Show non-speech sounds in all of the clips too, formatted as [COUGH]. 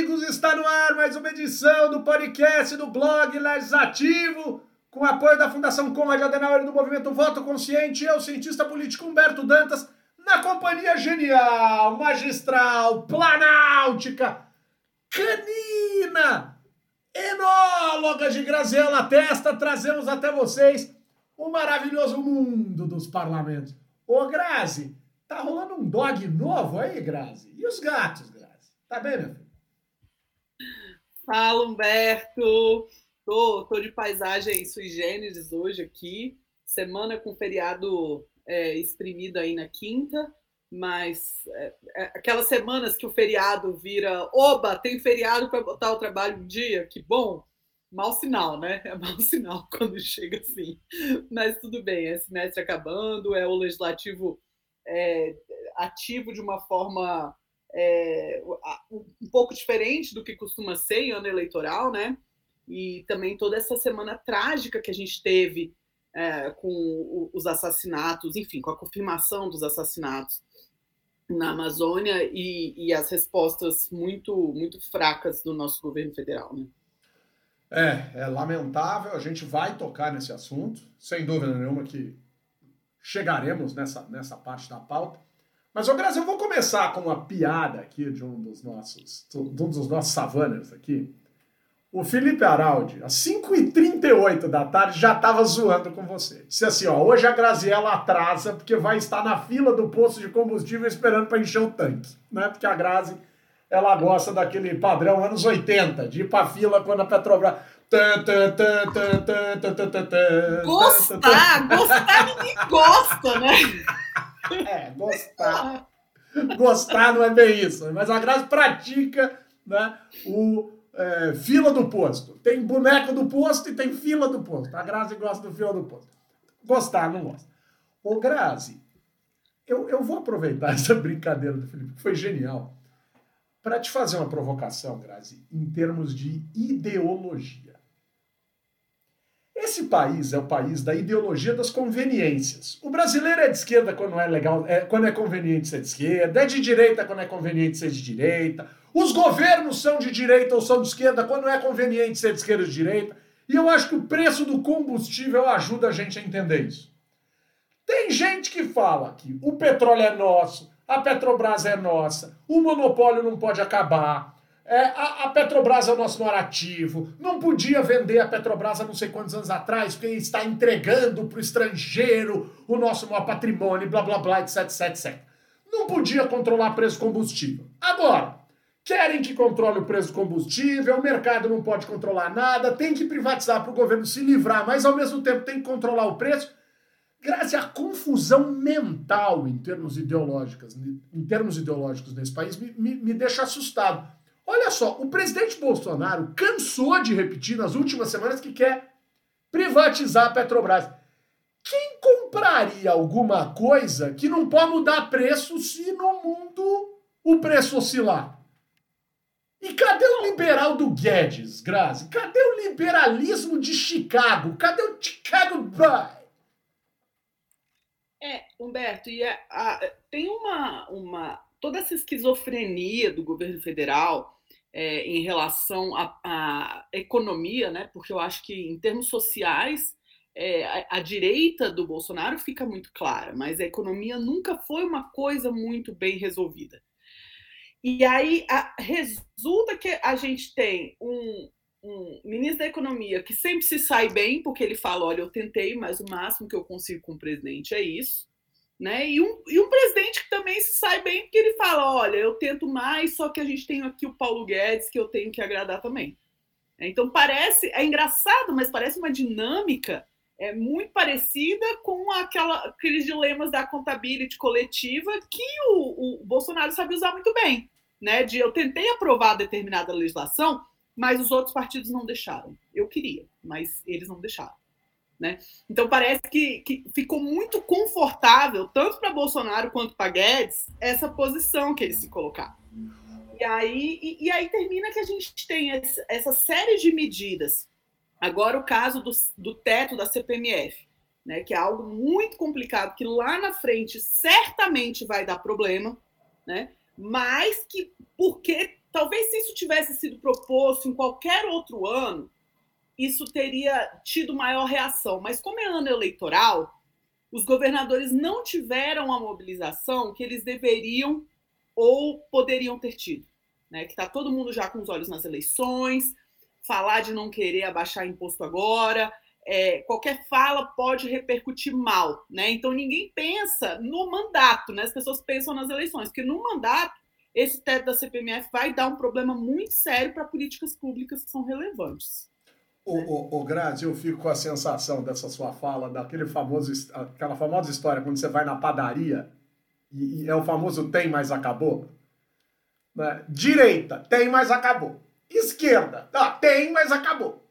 amigos, está no ar mais uma edição do podcast do blog Legislativo, com apoio da Fundação Conrad Adenauer do Movimento Voto Consciente, eu, cientista político Humberto Dantas, na companhia genial, magistral, planáutica, canina, enóloga de Graziela Testa, trazemos até vocês o maravilhoso mundo dos parlamentos. Ô Grazi, tá rolando um dog novo aí, Grazi? E os gatos, Grazi? Tá bem, meu filho? Fala, Humberto. Tô, tô de paisagem sui generis hoje aqui. Semana com feriado é, exprimido aí na quinta, mas é, é, aquelas semanas que o feriado vira, oba, tem feriado para botar o trabalho em dia, que bom. Mau sinal, né? É mau [LAUGHS] sinal quando chega assim. Mas tudo bem, é semestre acabando, é o legislativo é, ativo de uma forma é, um pouco diferente do que costuma ser em ano eleitoral, né? E também toda essa semana trágica que a gente teve é, com os assassinatos, enfim, com a confirmação dos assassinatos na Amazônia e, e as respostas muito, muito fracas do nosso governo federal, né? É, é lamentável, a gente vai tocar nesse assunto, sem dúvida nenhuma que chegaremos nessa, nessa parte da pauta. Mas, ô Graça, eu vou começar com uma piada aqui de um dos nossos, de um dos nossos savaners aqui. O Felipe Araldi, às 5h38 da tarde, já estava zoando com você. Disse assim: ó, hoje a Graziella atrasa porque vai estar na fila do posto de combustível esperando para encher o tanque. Né? Porque a Grazi, ela gosta daquele padrão anos 80, de ir para fila quando a Petrobras. Gostar, gostar ninguém gosta, né? É, gostar. Gostar não é bem isso, mas a Grazi pratica né, o é, fila do posto. Tem boneco do posto e tem fila do posto. A Grazi gosta do fila do posto. Gostar, não gosta. Ô, Grazi, eu, eu vou aproveitar [LAUGHS] essa brincadeira do Felipe, que foi genial, para te fazer uma provocação, Grazi, em termos de ideologia. Esse país é o país da ideologia das conveniências. O brasileiro é de esquerda quando é legal, é, quando é conveniente ser de esquerda, é de direita quando é conveniente ser de direita. Os governos são de direita ou são de esquerda quando é conveniente ser de esquerda ou de direita. E eu acho que o preço do combustível ajuda a gente a entender isso. Tem gente que fala que o petróleo é nosso, a Petrobras é nossa, o monopólio não pode acabar, é, a, a, Petrobras é o nosso narrativo, não podia vender a Petrobras há não sei quantos anos atrás, porque está entregando para o estrangeiro o nosso maior patrimônio, blá blá blá, etc, etc, etc. Não podia controlar preço do combustível. Agora, querem que controle o preço do combustível, o mercado não pode controlar nada, tem que privatizar para o governo se livrar, mas ao mesmo tempo tem que controlar o preço. Graças à confusão mental em termos ideológicos, em termos ideológicos nesse país, me, me, me deixa assustado. Olha só, o presidente Bolsonaro cansou de repetir nas últimas semanas que quer privatizar a Petrobras. Quem compraria alguma coisa que não pode mudar preço se no mundo o preço oscilar? E cadê o liberal do Guedes, Grazi? Cadê o liberalismo de Chicago? Cadê o Chicago Boy? É, Humberto, e é, a, tem uma, uma. Toda essa esquizofrenia do governo federal é, em relação à economia, né? Porque eu acho que em termos sociais é, a, a, direita do Bolsonaro fica muito clara, mas a economia nunca foi uma coisa muito bem resolvida. E aí a, resulta que a gente tem um, um, ministro da Economia que sempre se sai bem, porque ele fala: olha, eu tentei, mas o máximo que eu consigo com o presidente é isso. Né? E, um, e um presidente que também se sai bem, porque ele fala: olha, eu tento mais, só que a gente tem aqui o Paulo Guedes que eu tenho que agradar também. Então parece, é engraçado, mas parece uma dinâmica é muito parecida com aquela, aqueles dilemas da contabilidade coletiva que o, o, Bolsonaro sabe usar muito bem, né? De eu tentei aprovar determinada legislação, mas os outros partidos não deixaram. Eu queria, mas eles não deixaram. Né? Então parece que, que ficou muito confortável, tanto para Bolsonaro quanto para Guedes, essa posição que eles se colocaram. E aí, e, e aí termina que a gente tem essa, essa série de medidas Agora, o caso do, do teto da CPMF, né, que é algo muito complicado, que lá na frente certamente vai dar problema, né, mas que, porque talvez se isso tivesse sido proposto em qualquer outro ano, isso teria tido maior reação. Mas como é ano eleitoral, os governadores não tiveram a mobilização que eles deveriam ou poderiam ter tido. Né? Que está todo mundo já com os olhos nas eleições, falar de não querer abaixar imposto agora, é, qualquer fala pode repercutir mal, né? Então ninguém pensa no mandato, né? As pessoas pensam nas eleições, porque no mandato esse teto da CPMF vai dar um problema muito sério para políticas públicas que são relevantes. O, o, o eu fico com a sensação dessa sua fala, daquele famoso, aquela famosa história quando você vai na padaria e, e é o famoso tem, mas acabou. Né? Direita, tem, mas acabou. Esquerda, ah, tem, mas acabou.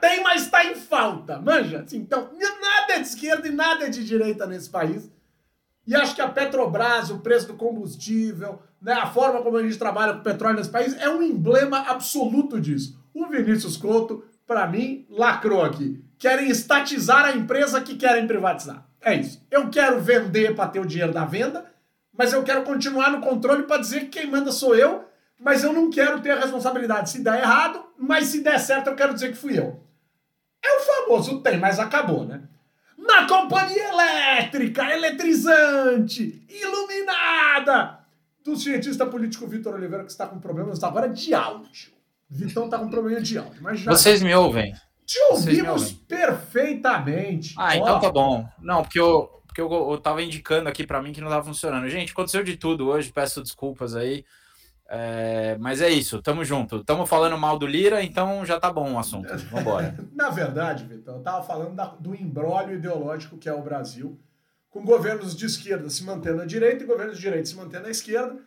Tem, mas está em falta, manja? Então, nada é de esquerda e nada é de direita nesse país. E acho que a Petrobras, o preço do combustível, né, a forma como a gente trabalha com petróleo nesse país é um emblema absoluto disso. O Vinícius Couto, para mim, lacrou aqui. Querem estatizar a empresa que querem privatizar. É isso. Eu quero vender para ter o dinheiro da venda, mas eu quero continuar no controle para dizer que quem manda sou eu, mas eu não quero ter a responsabilidade se der errado, mas se der certo eu quero dizer que fui eu. É o famoso tem, mas acabou, né? Na companhia elétrica, eletrizante, iluminada do cientista político Vitor Oliveira, que está com problemas agora de áudio. Vitão está com problema de áudio. Mas já... Vocês me ouvem? Te ouvimos perfeitamente. Ah, então tá bom. Não, porque eu, porque eu, eu tava indicando aqui para mim que não estava funcionando. Gente, aconteceu de tudo hoje, peço desculpas aí. É, mas é isso, tamo junto. Tamo falando mal do Lira, então já tá bom o assunto. Vambora. [LAUGHS] Na verdade, Vitor, eu tava falando da, do embrólio ideológico que é o Brasil, com governos de esquerda se mantendo à direita e governos de direita se mantendo à esquerda,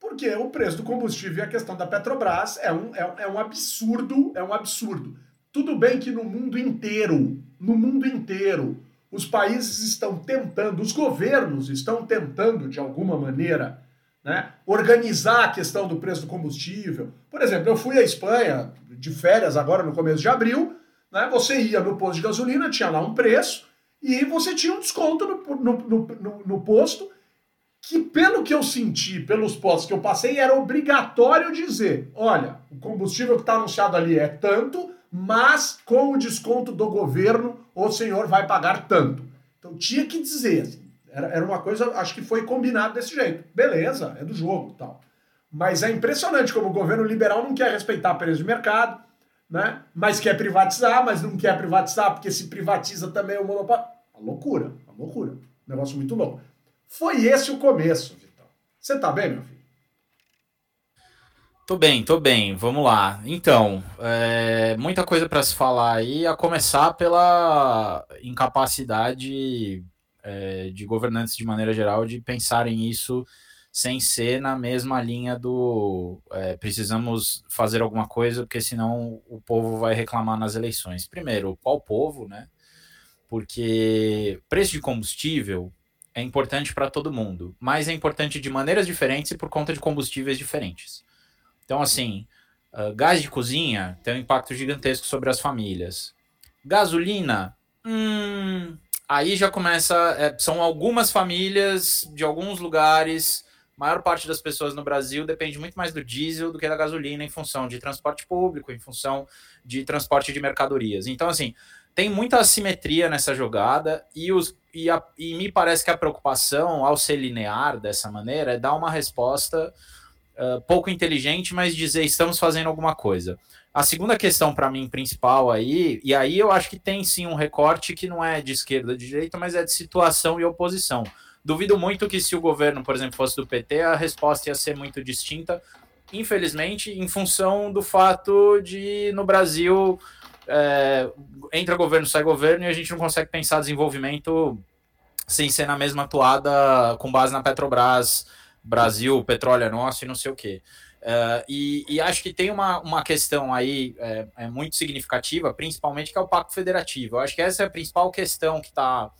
porque o preço do combustível e a questão da Petrobras é um, é, é um absurdo, é um absurdo. Tudo bem que no mundo inteiro, no mundo inteiro, os países estão tentando, os governos estão tentando, de alguma maneira, né? organizar a questão do preço do combustível. Por exemplo, eu fui à Espanha de férias agora no começo de abril, né? você ia no posto de gasolina, tinha lá um preço, e você tinha um desconto no, no, no, no posto, que pelo que eu senti, pelos postos que eu passei, era obrigatório dizer, olha, o combustível que está anunciado ali é tanto, mas com o desconto do governo, o senhor vai pagar tanto. Então tinha que dizer, assim, era, era uma coisa, acho que foi combinado desse jeito. Beleza, é do jogo tal. Mas é impressionante como o governo liberal não quer respeitar preço de mercado, né? mas quer privatizar, mas não quer privatizar porque se privatiza também o monopólio. Uma loucura, uma loucura. Um negócio muito louco. Foi esse o começo, Vitor. Você tá bem, meu filho? Tô bem, tô bem. Vamos lá. Então, é, muita coisa para se falar aí, a começar pela incapacidade é, de governantes de maneira geral de pensarem isso sem ser na mesma linha do é, precisamos fazer alguma coisa, porque senão o povo vai reclamar nas eleições. Primeiro, qual povo, né? Porque preço de combustível é importante para todo mundo, mas é importante de maneiras diferentes e por conta de combustíveis diferentes. Então, assim, uh, gás de cozinha tem um impacto gigantesco sobre as famílias. Gasolina, hum, aí já começa. É, são algumas famílias de alguns lugares. A maior parte das pessoas no Brasil depende muito mais do diesel do que da gasolina, em função de transporte público, em função de transporte de mercadorias. Então, assim, tem muita assimetria nessa jogada e, os, e, a, e me parece que a preocupação, ao ser linear dessa maneira, é dar uma resposta uh, pouco inteligente, mas dizer estamos fazendo alguma coisa. A segunda questão para mim principal aí, e aí eu acho que tem sim um recorte que não é de esquerda, de direita, mas é de situação e oposição. Duvido muito que se o governo, por exemplo, fosse do PT, a resposta ia ser muito distinta, infelizmente, em função do fato de no Brasil é, entra governo, sai governo e a gente não consegue pensar desenvolvimento sem ser na mesma atuada com base na Petrobras, Brasil, petróleo é nosso e não sei o quê. Uh, e, e, acho que tem uma, uma questão aí é, é, muito significativa, principalmente que é o Pacto Federativo. Eu acho que essa é a principal questão que está.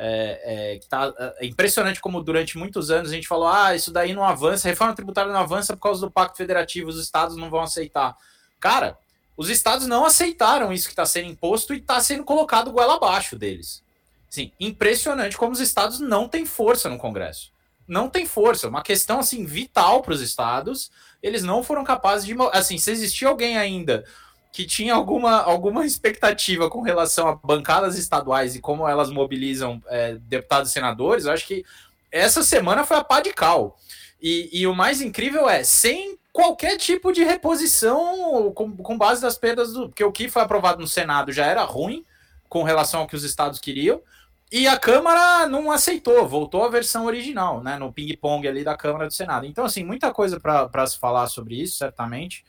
É, é, que tá, é impressionante como durante muitos anos a gente falou: ah, isso daí não avança, reforma tributária não avança por causa do Pacto Federativo, os estados não vão aceitar. Cara, os estados não aceitaram isso que está sendo imposto e está sendo colocado goela abaixo deles. Sim, impressionante como os estados não têm força no Congresso. não tem força. Uma questão assim vital para os estados. Eles não foram capazes de. Assim, se existia alguém ainda que tinha alguma, alguma expectativa com relação a bancadas estaduais e como elas mobilizam é, deputados e senadores, eu acho que essa semana foi a pá de cal. E, e o mais incrível é, sem qualquer tipo de reposição com, com base das perdas do. Porque o que foi aprovado no Senado já era ruim com relação ao que os estados queriam. E a Câmara não aceitou, voltou à versão original, né? No ping-pong ali da Câmara do Senado. Então, assim, muita coisa para se falar sobre isso, certamente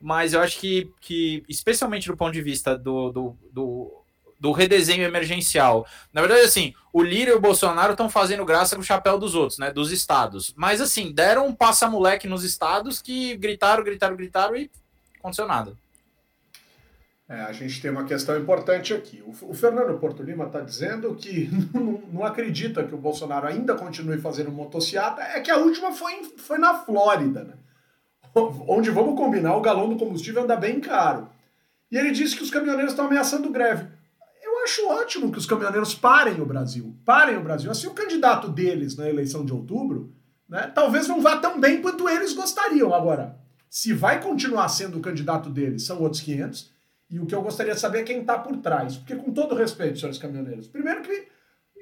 mas eu acho que, que especialmente do ponto de vista do, do, do, do redesenho emergencial, na verdade, assim, o Lira e o Bolsonaro estão fazendo graça com o chapéu dos outros, né, dos estados, mas, assim, deram um passa-moleque nos estados que gritaram, gritaram, gritaram e aconteceu nada. É, a gente tem uma questão importante aqui. O, o Fernando Porto Lima está dizendo que [LAUGHS] não, não, acredita que o Bolsonaro ainda continue fazendo motociata. É que a última foi, foi na Flórida, né? [LAUGHS] onde vamos combinar, o galão do combustível anda bem caro. E ele disse que os caminhoneiros estão ameaçando greve. Acho ótimo que os caminhoneiros parem o Brasil. Parem o Brasil. Assim, o candidato deles na eleição de outubro, né, talvez não vá tão bem quanto eles gostariam. Agora, se vai continuar sendo o candidato deles, são outros 500. E o que eu gostaria de saber é quem está por trás. Porque, com todo respeito, senhores caminhoneiros, primeiro que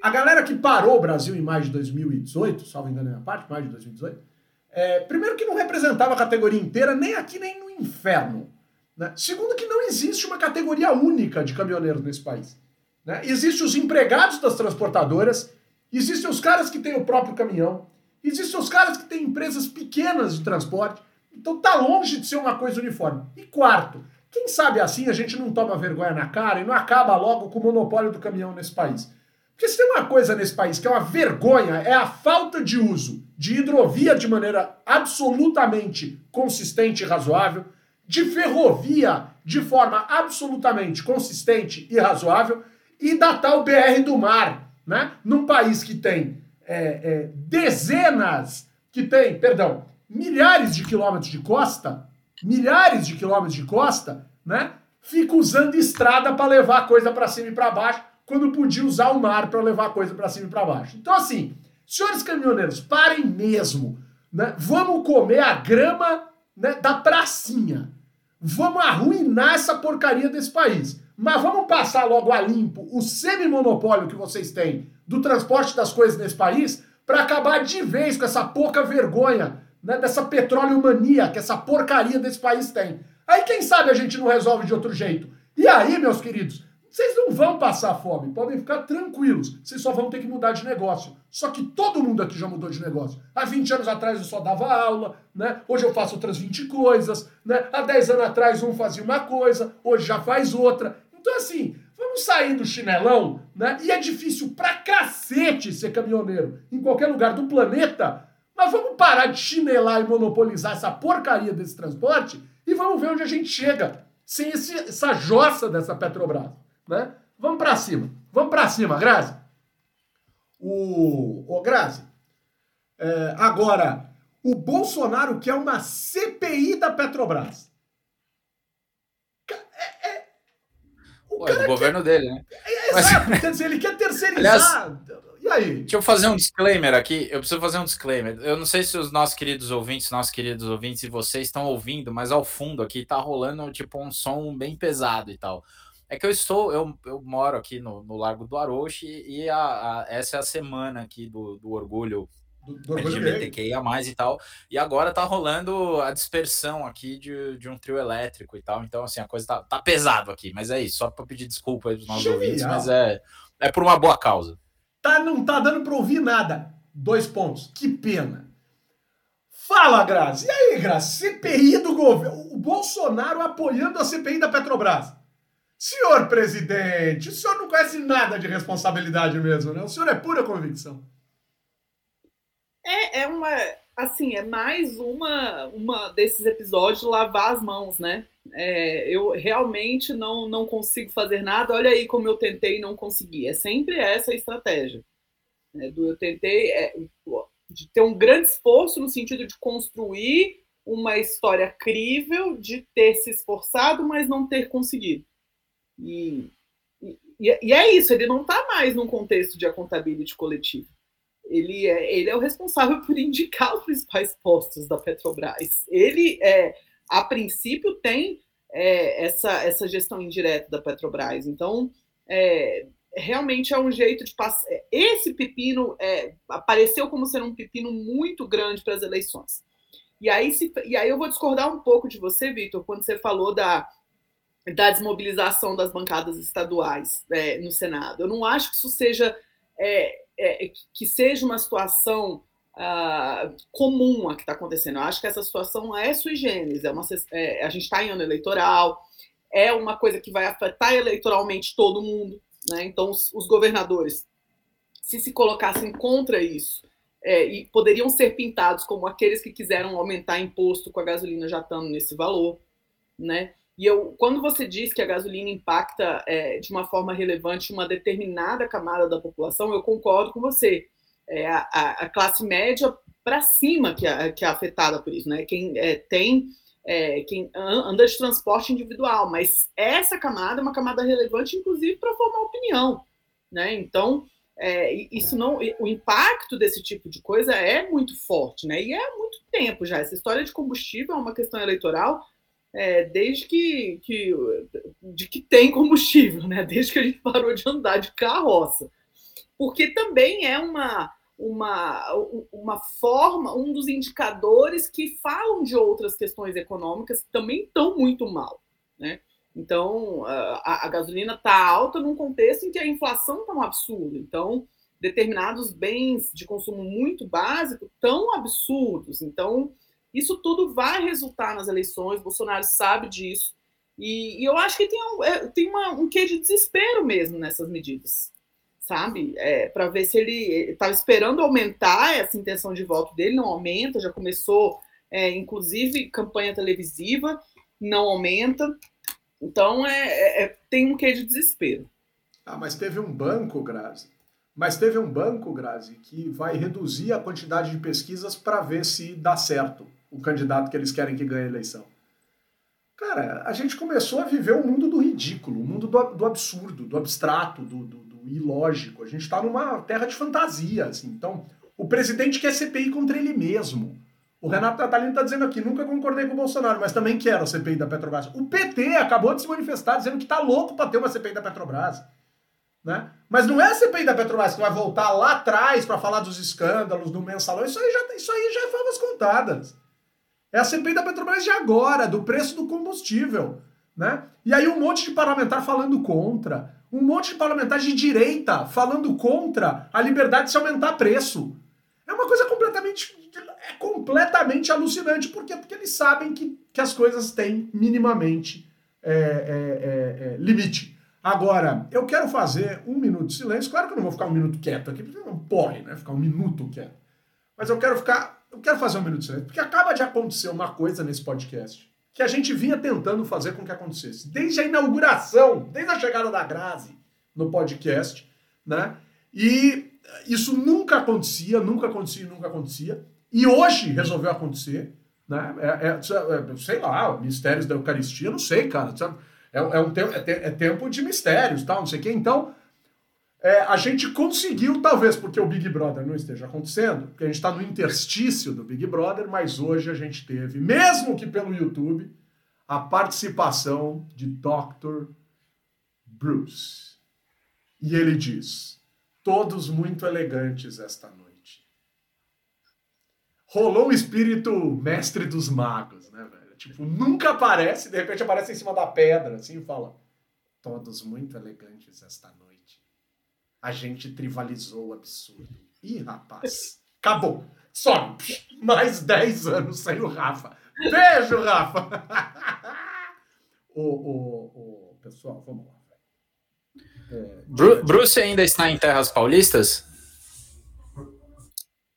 a galera que parou o Brasil em mais de 2018, salvo engano, a parte, mais de 2018, é, primeiro que não representava a categoria inteira, nem aqui nem no inferno. Né? Segundo que não existe uma categoria única de caminhoneiros nesse país. Né? Existem os empregados das transportadoras, existem os caras que têm o próprio caminhão, existem os caras que têm empresas pequenas de transporte. Então tá longe de ser uma coisa uniforme. E quarto, quem sabe assim a gente não toma vergonha na cara e não acaba logo com o monopólio do caminhão nesse país. Porque se tem uma coisa nesse país que é uma vergonha, é a falta de uso de hidrovia de maneira absolutamente consistente e razoável, de ferrovia de forma absolutamente consistente e razoável, e da tal BR do mar, né? Num país que tem é, é, dezenas, que tem, perdão, milhares de quilômetros de costa, milhares de quilômetros de costa, né? Fica usando estrada para levar coisa para cima e para baixo quando podia usar o mar para levar coisa para cima e para baixo. Então, assim, senhores caminhoneiros, parem mesmo. Né? Vamos comer a grama né, da pracinha. Vamos arruinar essa porcaria desse país. Mas vamos passar logo a limpo o semi-monopólio que vocês têm do transporte das coisas nesse país para acabar de vez com essa pouca vergonha né, dessa petróleo mania que essa porcaria desse país tem. Aí quem sabe a gente não resolve de outro jeito. E aí, meus queridos, vocês não vão passar fome, podem ficar tranquilos. Vocês só vão ter que mudar de negócio. Só que todo mundo aqui já mudou de negócio. Há 20 anos atrás eu só dava aula, né? Hoje eu faço outras 20 coisas, né? Há 10 anos atrás um fazia uma coisa, hoje já faz outra. Então, assim, vamos sair do chinelão, né? E é difícil pra cacete ser caminhoneiro em qualquer lugar do planeta, mas vamos parar de chinelar e monopolizar essa porcaria desse transporte e vamos ver onde a gente chega sem esse, essa jossa dessa Petrobras. Né? Vamos para cima. Vamos para cima, Grazi. O, o Grazi, é, agora, o Bolsonaro quer uma CPI da Petrobras. É, é, o, Pô, é o governo quer, dele, né? É, exato, Mas... quer dizer, ele quer terceirizar. Aliás, e aí? Deixa eu fazer um disclaimer aqui. Eu preciso fazer um disclaimer. Eu não sei se os nossos queridos ouvintes, nossos queridos ouvintes e vocês estão ouvindo, mas ao fundo aqui tá rolando tipo um som bem pesado e tal. É que eu estou, eu, eu moro aqui no, no Largo do Aroche e a, a, essa é a semana aqui do, do orgulho do, do LGBTQIA+, e tal, e agora tá rolando a dispersão aqui de, de um trio elétrico e tal, então assim, a coisa tá, tá pesado aqui, mas é isso, só para pedir desculpa aí dos nossos Genial. ouvintes, mas é, é por uma boa causa. Tá, não tá dando para ouvir nada. Dois pontos, que pena. Fala, Grazi. E aí, Grazi? CPI do governo. O Bolsonaro apoiando a CPI da Petrobras. Senhor presidente, o senhor não conhece nada de responsabilidade mesmo, né? O senhor é pura convicção. É, é uma. Assim, é mais uma, uma desses episódios de lavar as mãos, né? É, eu realmente não, não consigo fazer nada. Olha aí como eu tentei e não consegui. É sempre essa a estratégia. Né? Do eu tentei é, de ter um grande esforço no sentido de construir uma história crível, de ter se esforçado, mas não ter conseguido. E, e, e é isso, ele não está mais num contexto de accountability coletivo. Ele é, ele é o responsável [LAUGHS] por indicar os principais postos da Petrobras. Ele, é, a princípio, tem é, essa, essa gestão indireta da Petrobras. Então, é, realmente é um jeito de passar. Esse pepino é, apareceu como sendo um pepino muito grande para as eleições. E aí, se, e aí eu vou discordar um pouco de você, Vitor, quando você falou da, da desmobilização das bancadas estaduais é, no Senado. Eu não acho que isso seja é, é, que seja uma situação uh, comum a que está acontecendo. Eu acho que essa situação é sui generis. É uma, é, a gente está em ano eleitoral, é uma coisa que vai afetar eleitoralmente todo mundo. Né? Então, os, os governadores, se se colocassem contra isso, é, e poderiam ser pintados como aqueles que quiseram aumentar imposto com a gasolina já estando nesse valor, né? E eu, quando você diz que a gasolina impacta é, de uma forma relevante uma determinada camada da população, eu concordo com você. É a, a, classe média para cima que é, que é afetada por isso, né? Quem é, tem, é, quem anda de transporte individual, mas essa camada é uma camada relevante, inclusive, para formar opinião, né? Então, é, isso não, o impacto desse tipo de coisa é muito forte, né? E é há muito tempo já. Essa história de combustível é uma questão eleitoral é, desde que, que, de que tem combustível, né? Desde que a gente parou de andar de carroça, porque também é uma uma, uma forma, um dos indicadores que falam de outras questões econômicas que também estão muito mal, né? Então, a, a gasolina está alta num contexto em que a inflação está um absurdo. Então, determinados bens de consumo muito básico tão absurdos. Então, isso tudo vai resultar nas eleições, Bolsonaro sabe disso. E, e eu acho que tem, um, é, tem uma, um quê de desespero mesmo nessas medidas, sabe? É, Para ver se ele estava esperando aumentar essa intenção de voto dele, não aumenta, já começou, é, inclusive, campanha televisiva, não aumenta. Então, é, é, é tem um quê de desespero. Ah, mas teve um banco, Grazi, mas teve um banco, Grazi, que vai reduzir a quantidade de pesquisas para ver se dá certo o candidato que eles querem que ganhe a eleição. Cara, a gente começou a viver o mundo do ridículo, o mundo do, do, absurdo, do abstrato, do, do, do ilógico. A gente está numa terra de fantasia. Assim. Então, o presidente quer CPI contra ele mesmo. O Renato Natalino está dizendo aqui, nunca concordei com o Bolsonaro, mas também quero a CPI da Petrobras. O PT acabou de se manifestar dizendo que está louco para ter uma CPI da Petrobras. Né? Mas não é a CPI da Petrobras que vai voltar lá atrás para falar dos escândalos, do mensalão. Isso aí já, isso aí já é favas contadas. É a CPI da Petrobras de agora, do preço do combustível. Né? E aí um monte de parlamentar falando contra. Um monte de parlamentar de direita falando contra a liberdade de se aumentar preço. É uma coisa completamente, é completamente alucinante. Por quê? Porque eles sabem que, que as coisas têm minimamente é, é, é, é limite. Agora, eu quero fazer um minuto de silêncio. Claro que eu não vou ficar um minuto quieto aqui, porque não pode, né? Ficar um minuto quieto. Mas eu quero ficar eu quero fazer um minuto de silêncio, porque acaba de acontecer uma coisa nesse podcast que a gente vinha tentando fazer com que acontecesse. Desde a inauguração, desde a chegada da Grazi no podcast, né? E isso nunca acontecia, nunca acontecia, nunca acontecia. E hoje resolveu acontecer, né? É, é, é, sei lá, mistérios da Eucaristia, não sei, cara. É, é um tempo, é, é tempo de mistérios, tal, não sei o quê. Então, é, a gente conseguiu, talvez porque o Big Brother não esteja acontecendo, porque a gente está no interstício do Big Brother, mas hoje a gente teve, mesmo que pelo YouTube, a participação de Dr. Bruce. E ele diz: todos muito elegantes esta noite. Rolou um espírito mestre dos magos, né, velho? Tipo, nunca aparece, de repente aparece em cima da pedra, assim, e fala: todos muito elegantes esta noite a gente trivalizou o absurdo. Ih, rapaz, acabou. Só mais 10 anos sem o Rafa. Beijo, Rafa! o, o, o, pessoal, vamos lá. É, Bruce ainda está em terras paulistas?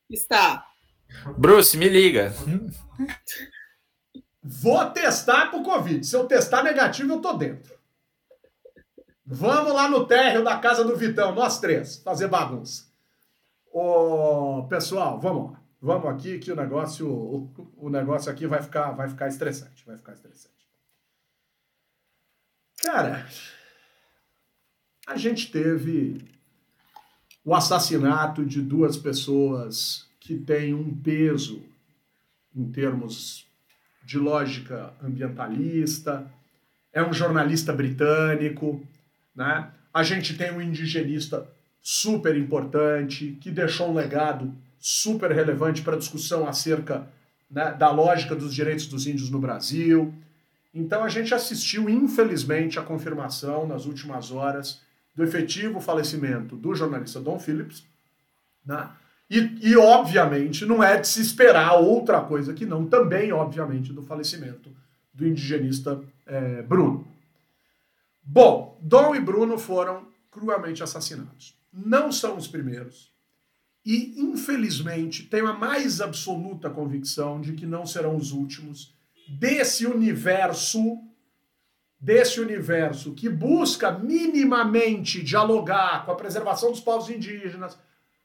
Está. Bruce, me liga. Vou testar pro Covid. Se eu testar negativo, eu tô dentro. Vamos lá no térreo da casa do Vitão, nós três, fazer bagunça. Ô, pessoal, vamos lá. Vamos aqui que o negócio, o, o negócio aqui vai ficar, vai ficar estressante, vai ficar estressante. Cara, a gente teve o assassinato de duas pessoas que têm um peso em termos de lógica ambientalista, é um jornalista britânico, né? A gente tem um indigenista super importante que deixou um legado super relevante para a discussão acerca né, da lógica dos direitos dos índios no Brasil. Então a gente assistiu, infelizmente, a confirmação nas últimas horas do efetivo falecimento do jornalista Don Phillips, né? E, e, obviamente, não é de se esperar outra coisa que não, também, obviamente, do falecimento do indigenista é, Bruno. Bom, Dom e Bruno foram cruelmente assassinados. Não são os primeiros. E, infelizmente, tenho a mais absoluta convicção de que não serão os últimos desse universo, desse universo que busca minimamente dialogar com a preservação dos povos indígenas,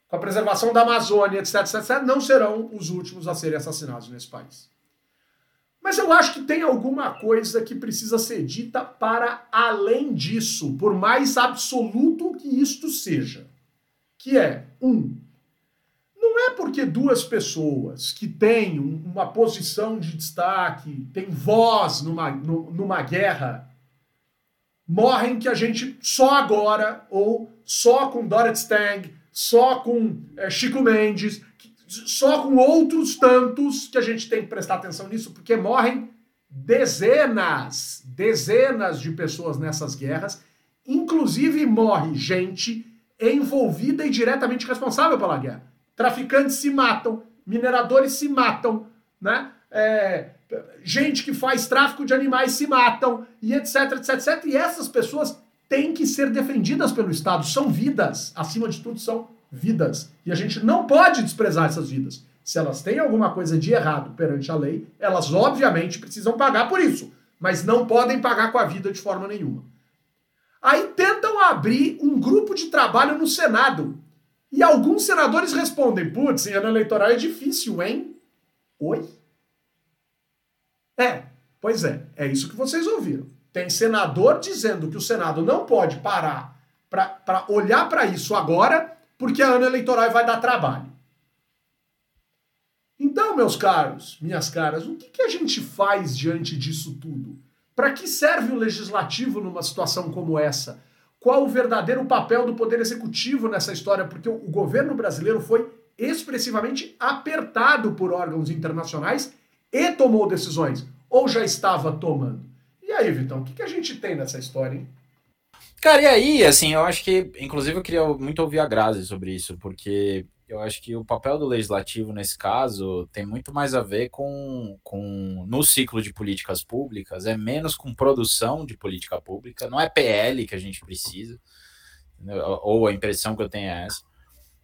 com a preservação da Amazônia, etc, etc, etc, não serão os últimos a serem assassinados nesse país. Mas eu acho que tem alguma coisa que precisa ser dita para além disso, por mais absoluto que isto seja. Que é, um, não é porque duas pessoas que têm uma posição de destaque, têm voz numa, numa guerra, morrem que a gente só agora, ou só com Dorothy Stang, só com é, Chico Mendes, só com outros tantos que a gente tem que prestar atenção nisso, porque morrem dezenas, dezenas de pessoas nessas guerras, inclusive morre gente envolvida e diretamente responsável pela guerra. Traficantes se matam, mineradores se matam, né? É, gente que faz tráfico de animais se matam, e etc, etc, etc. E essas pessoas têm que ser defendidas pelo Estado. São vidas, acima de tudo, são vidas. E a gente não pode desprezar essas vidas. Se elas têm alguma coisa de errado perante a lei, elas obviamente precisam pagar por isso, mas não podem pagar com a vida de forma nenhuma. Aí tentam abrir um grupo de trabalho no Senado. E alguns senadores respondem: putz, em ano eleitoral é difícil, hein? Oi? É, pois é, é isso que vocês ouviram. Tem senador dizendo que o Senado não pode parar para olhar para isso agora porque a ano eleitoral vai dar trabalho. Então, meus caros, minhas caras, o que, que a gente faz diante disso tudo? Para que serve o legislativo numa situação como essa? Qual o verdadeiro papel do Poder Executivo nessa história? Porque o governo brasileiro foi expressivamente apertado por órgãos internacionais e tomou decisões, ou já estava tomando. E aí, Vitão, o que, que a gente tem nessa história, hein? Cara, e aí, assim, eu acho que, inclusive, eu queria muito ouvir a Grazi sobre isso, porque eu acho que o papel do legislativo nesse caso tem muito mais a ver com, com no ciclo de políticas públicas, é menos com produção de política pública, não é PL que a gente precisa, ou a impressão que eu tenho é essa.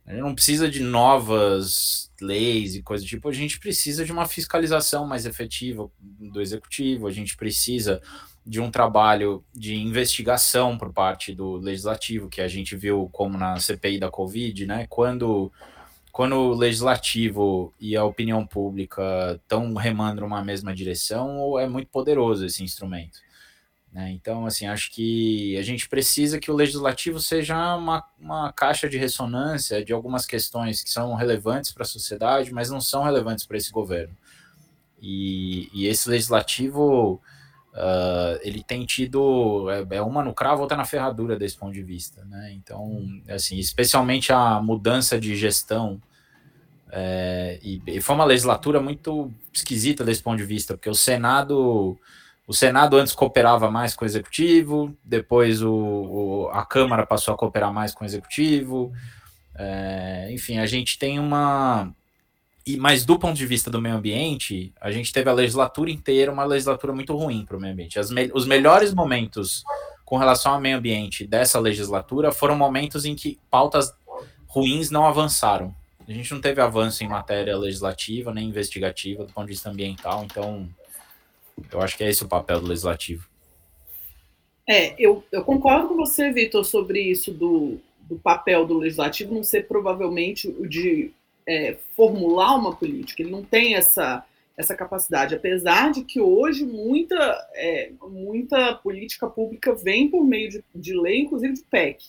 A gente não precisa de novas leis e coisas do tipo, a gente precisa de uma fiscalização mais efetiva do executivo, a gente precisa de um trabalho de investigação por parte do legislativo, que a gente viu como na CPI da Covid, né? Quando, quando o legislativo e a opinião pública estão remando numa mesma direção, é muito poderoso esse instrumento. Né? Então, assim, acho que a gente precisa que o legislativo seja uma, uma caixa de ressonância de algumas questões que são relevantes para a sociedade, mas não são relevantes para esse governo. E, e esse legislativo Uh, ele tem tido é, é, uma no cravo, outra na ferradura desse ponto de vista, né? Então, assim, especialmente a mudança de gestão é, e, e, foi uma legislatura muito esquisita desse ponto de vista, porque o Senado o Senado antes cooperava mais com o Executivo, depois o, o a Câmara passou a cooperar mais com o Executivo, é, enfim, a gente tem uma e, mas do ponto de vista do meio ambiente, a gente teve a legislatura inteira uma legislatura muito ruim para o meio ambiente. Me os melhores momentos com relação ao meio ambiente dessa legislatura foram momentos em que pautas ruins não avançaram. A gente não teve avanço em matéria legislativa nem investigativa do ponto de vista ambiental, então eu acho que é esse o papel do legislativo. É, eu, eu concordo com você, Vitor, sobre isso do, do papel do legislativo não ser provavelmente o de é, formular uma política, ele não tem essa, essa capacidade, apesar de que hoje muita, é, muita política pública vem por meio de, de lei, inclusive de PEC.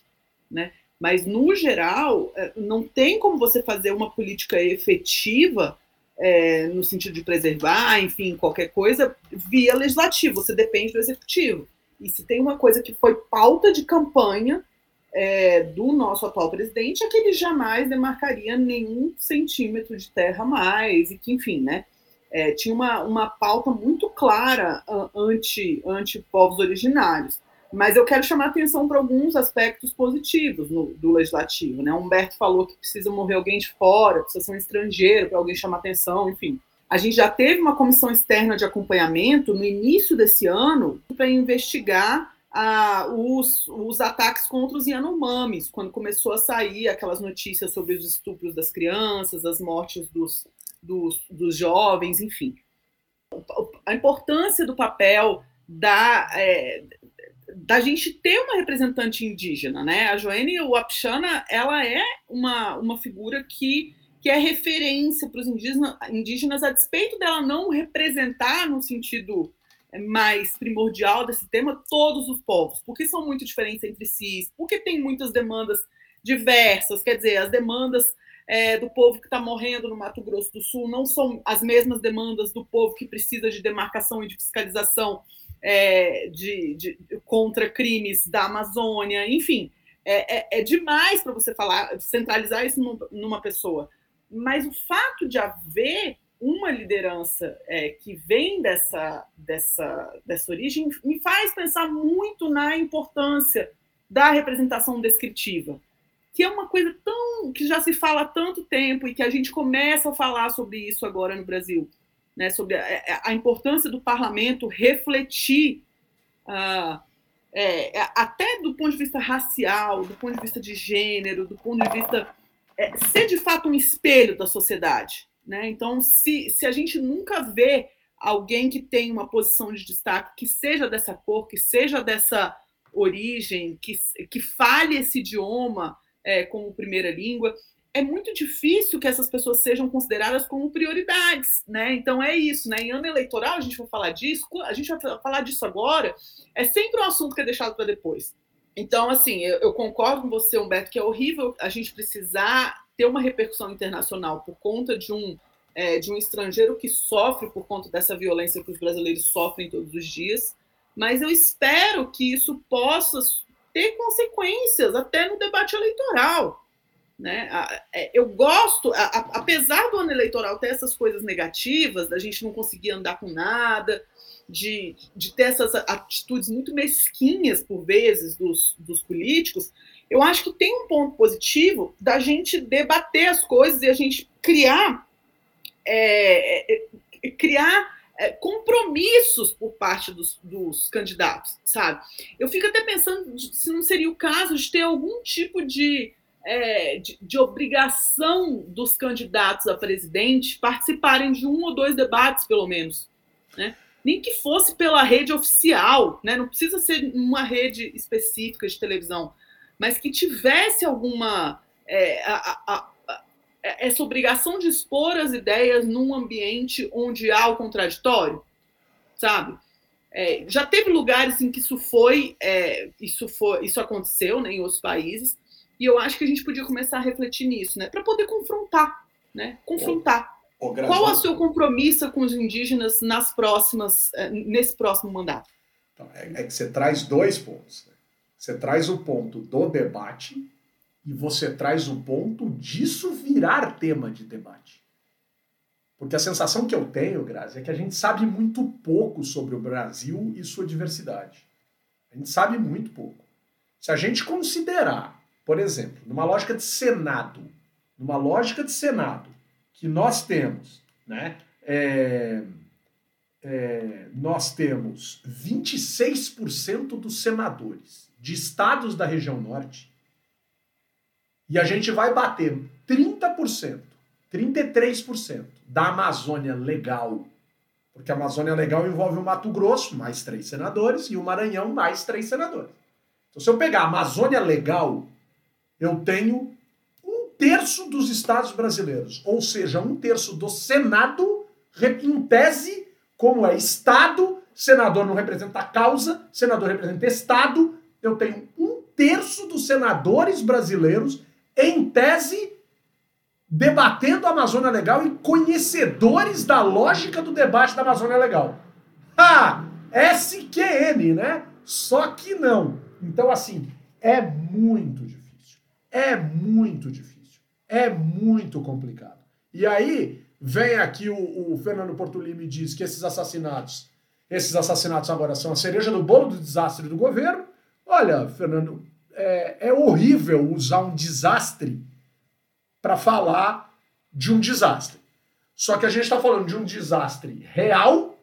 Né? Mas, no geral, é, não tem como você fazer uma política efetiva é, no sentido de preservar, enfim, qualquer coisa, via legislativo. Você depende do executivo. E se tem uma coisa que foi pauta de campanha é, do nosso atual presidente, é que ele jamais demarcaria nenhum centímetro de terra mais, e que, enfim, né? É, tinha uma, uma pauta muito clara anti, anti povos originários. Mas eu quero chamar atenção para alguns aspectos positivos no, do legislativo. Né? Humberto falou que precisa morrer alguém de fora, precisa ser um estrangeiro para alguém chamar atenção, enfim. A gente já teve uma comissão externa de acompanhamento no início desse ano para investigar ah, os, os, ataques contra os Yanomamis, quando começou a sair aquelas notícias sobre os estupros das crianças, as mortes dos, dos, dos jovens, enfim. A importância do papel da, é, da gente ter uma representante indígena, né? A Joane Wapchana, ela é uma, uma figura que, que é referência para os indígenas, indígenas, a despeito dela não representar no sentido mais primordial desse tema todos os povos, porque são muito diferentes entre si, porque tem muitas demandas diversas, quer dizer, as demandas é, do povo que está morrendo no Mato Grosso do Sul não são as mesmas demandas do povo que precisa de demarcação e de fiscalização é, de, de, contra crimes da Amazônia, enfim, é, é, é demais para você falar, centralizar isso numa pessoa. Mas o fato de haver uma liderança é, que vem dessa, dessa, dessa origem me faz pensar muito na importância da representação descritiva, que é uma coisa tão que já se fala há tanto tempo e que a gente começa a falar sobre isso agora no Brasil né, sobre a, a, importância do parlamento refletir, uh, é, até do ponto de vista racial, do ponto de vista de gênero, do ponto de vista. É, ser de fato um espelho da sociedade. Né? Então, se, se a gente nunca vê alguém que tem uma posição de destaque, que seja dessa cor, que seja dessa origem, que, que fale esse idioma é, como primeira língua, é muito difícil que essas pessoas sejam consideradas como prioridades, né? Então é isso, né? Em ano eleitoral a gente vai falar disso, a gente vai falar disso agora, é sempre um assunto que é deixado para depois. Então, assim, eu, eu, concordo com você, Humberto, que é horrível a gente precisar ter uma repercussão internacional por conta de um é, de um estrangeiro que sofre por conta dessa violência que os brasileiros sofrem todos os dias, mas eu espero que isso possa ter consequências até no debate eleitoral né? É, eu gosto, apesar do ano eleitoral ter essas coisas negativas, da gente não conseguir andar com nada, de, de ter essas atitudes muito mesquinhas, por vezes, dos, dos políticos, eu acho que tem um ponto positivo da gente debater as coisas e a gente criar, é, é, é criar é, compromissos por parte dos, dos, candidatos, sabe? Eu fico até pensando se não seria o caso de ter algum tipo de é, de, de, obrigação dos candidatos a presidente participarem de um ou dois debates, pelo menos. Né? Nem que fosse pela rede oficial, né? não precisa ser uma rede específica de televisão, mas que tivesse alguma. É, a, a, a, essa obrigação de expor as ideias num ambiente onde há o contraditório, sabe? É, já teve lugares em que isso foi, é, isso foi, isso aconteceu né, em outros países, e eu acho que a gente podia começar a refletir nisso, né? Para poder confrontar, né? Confrontar. Qual é o seu compromisso com os indígenas nas próximas, eh, nesse próximo mandato? Então, é, é, que você traz dois pontos. Né? Você traz o ponto do debate e você traz o ponto disso virar tema de debate. Porque a sensação que eu tenho, Grazi, é que a gente sabe muito pouco sobre o Brasil e sua diversidade. A gente sabe muito pouco. Se a gente considerar por exemplo, numa lógica de Senado, numa lógica de Senado, que nós temos, né, é, é, nós temos 26% dos senadores de estados da região norte e a gente vai bater 30%, 33% da Amazônia legal, porque a Amazônia legal envolve o Mato Grosso, mais três senadores, e o Maranhão, mais três senadores. Então, se eu pegar a Amazônia legal eu tenho um terço dos estados brasileiros, ou seja, um terço do Senado, em tese, como é Estado, senador não representa causa, senador representa Estado, eu tenho um terço dos senadores brasileiros, em tese, debatendo a Amazônia Legal e conhecedores da lógica do debate da Amazônia Legal. Ah, SQN, né? Só que não. Então, assim, é muito difícil. É muito difícil. É muito complicado. E aí, vem aqui o, o Fernando Portolini e diz que esses assassinatos, esses assassinatos agora são a cereja do bolo do desastre do governo. Olha, Fernando, é, é horrível usar um desastre para falar de um desastre. Só que a gente está falando de um desastre real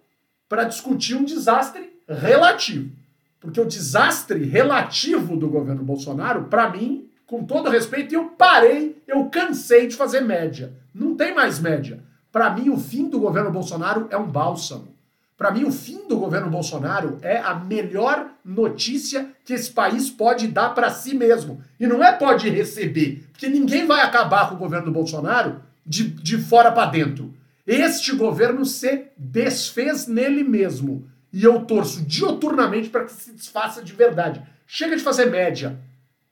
para discutir um desastre relativo. Porque o desastre relativo do governo Bolsonaro, para mim, com todo respeito, eu parei, eu cansei de fazer média. Não tem mais média. Para mim, o fim do governo Bolsonaro é um bálsamo. Para mim, o fim do governo Bolsonaro é a melhor notícia que esse país pode dar para si mesmo. E não é pode receber, porque ninguém vai acabar com o governo Bolsonaro de, de fora para dentro. Este governo se desfez nele mesmo. E eu torço dioturnamente para que se desfaça de verdade. Chega de fazer média.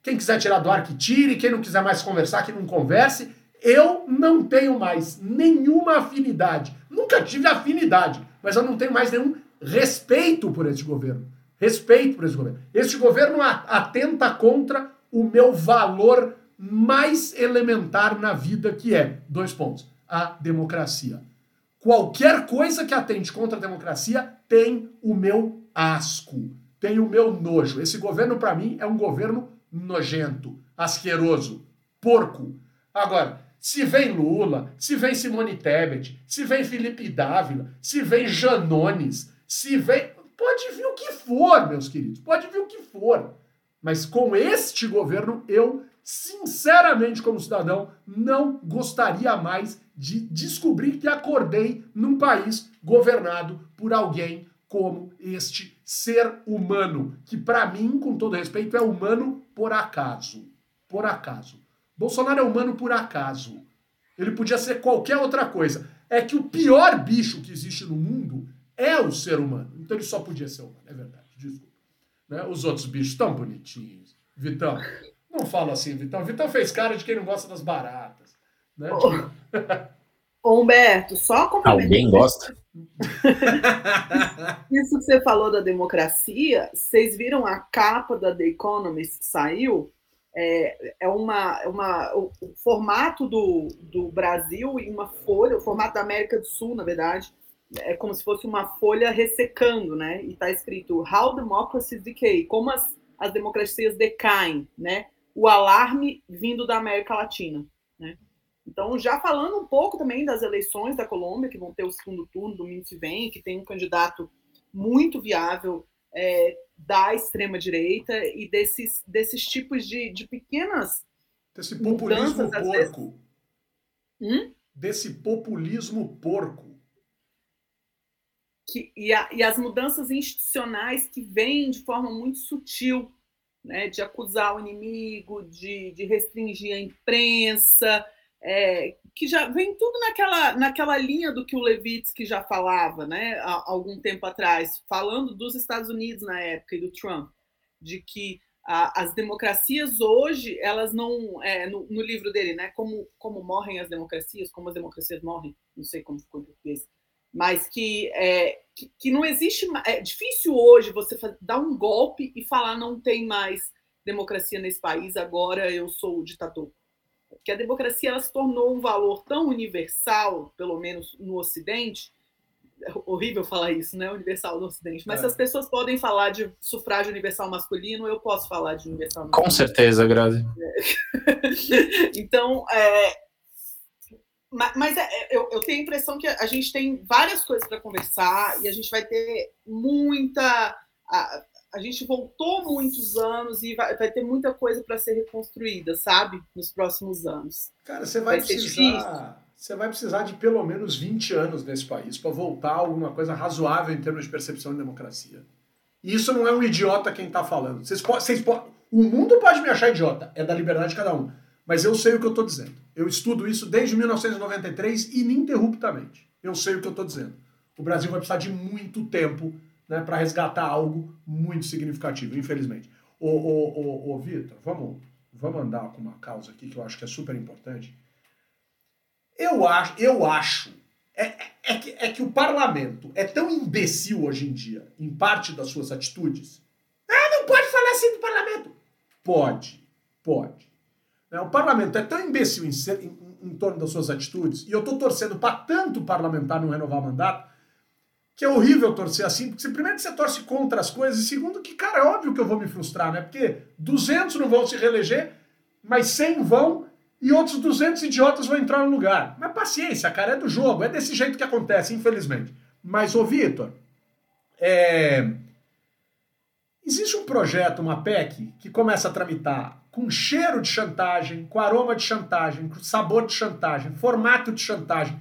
Quem quiser tirar do ar, que tire. Quem não quiser mais conversar, que não converse. Eu não tenho mais nenhuma afinidade. Nunca tive afinidade mas eu não tenho mais nenhum respeito por esse governo. Respeito por esse governo. Este governo atenta contra o meu valor mais elementar na vida, que é, dois pontos, a democracia. Qualquer coisa que atente contra a democracia tem o meu asco, tem o meu nojo. Esse governo, para mim, é um governo nojento, asqueroso, porco. Agora, se vem Lula, se vem Simone Tebet, se vem Felipe Dávila, se vem Janones, se vem. Pode vir o que for, meus queridos, pode vir o que for. Mas com este governo, eu, sinceramente, como cidadão, não gostaria mais de descobrir que acordei num país governado por alguém como este ser humano, que para mim, com todo respeito, é humano por acaso. Por acaso. Bolsonaro é humano por acaso. Ele podia ser qualquer outra coisa. É que o pior bicho que existe no mundo é o ser humano. Então ele só podia ser humano, é verdade. Desculpa. Né? Os outros bichos tão bonitinhos. Vitão, não fala assim, Vitão. Vitão fez cara de quem não gosta das baratas. Né? Ô, Humberto, só Alguém gosta? [LAUGHS] Isso que você falou da democracia, vocês viram a capa da The Economist que saiu? É, é uma, é uma o, formato do, do Brasil em uma folha, o formato da América do Sul, na verdade, é como se fosse uma folha ressecando, né? E está escrito How Democracies Decay, como as, as democracias decaem, né? O alarme vindo da América Latina, né? Então, já falando um pouco também das eleições da Colômbia, que vão ter o segundo turno domingo que vem, que tem um candidato muito viável é, da extrema-direita e desses, desses tipos de, de pequenas. Desse populismo porco. Hum? Desse populismo porco. Que, e, a, e as mudanças institucionais que vêm de forma muito sutil, né, de acusar o inimigo, de, de restringir a imprensa, é, que já vem tudo naquela, naquela linha do que o Levitsky já falava, né, há algum tempo atrás, falando dos Estados Unidos na época e do Trump, de que a, as democracias hoje, elas não, é, no, no, livro dele, né, como, como morrem as democracias, como as democracias morrem, não sei como ficou em português, mas que, é, que, que, não existe, é difícil hoje você dar um golpe e falar não tem mais democracia nesse país, agora eu sou o ditador que a democracia ela se tornou um valor tão universal, pelo menos no Ocidente, é horrível falar isso, né? Universal no Ocidente. Mas é. se as pessoas podem falar de sufrágio universal masculino, eu posso falar de universal masculino. Com certeza, Grazi. [LAUGHS] então, é, mas é, eu, eu, tenho a impressão que a gente tem várias coisas para conversar e a gente vai ter muita a gente voltou muitos anos e vai, vai ter muita coisa para ser reconstruída, sabe? Nos próximos anos. Cara, você vai, vai precisar. Você vai precisar de pelo menos 20 anos nesse país para voltar a alguma coisa razoável em termos de percepção de democracia. E isso não é um idiota quem está falando. Vocês, vocês, o mundo pode me achar idiota, é da liberdade de cada um. Mas eu sei o que eu estou dizendo. Eu estudo isso desde 1993 ininterruptamente. Eu sei o que eu estou dizendo. O Brasil vai precisar de muito tempo né, para resgatar algo muito significativo, infelizmente. Ô, ô, ô, ô Vitor, vamos, vamos andar com uma causa aqui que eu acho que é super importante. Eu acho, eu acho é, é, é, que, é que o parlamento é tão imbecil hoje em dia, em parte das suas atitudes. Ah, não pode falar assim do parlamento. Pode, pode. É, o parlamento é tão imbecil em, ser, em, em torno das suas atitudes, e eu estou torcendo para tanto parlamentar não renovar mandato, que é horrível torcer assim, porque primeiro que você torce contra as coisas, e segundo que, cara, é óbvio que eu vou me frustrar, né? Porque 200 não vão se reeleger, mas 100 vão, e outros 200 idiotas vão entrar no lugar. Mas paciência, cara, é do jogo, é desse jeito que acontece, infelizmente. Mas, ô Vitor, é... existe um projeto, uma PEC, que começa a tramitar com cheiro de chantagem, com aroma de chantagem, com sabor de chantagem, formato de chantagem,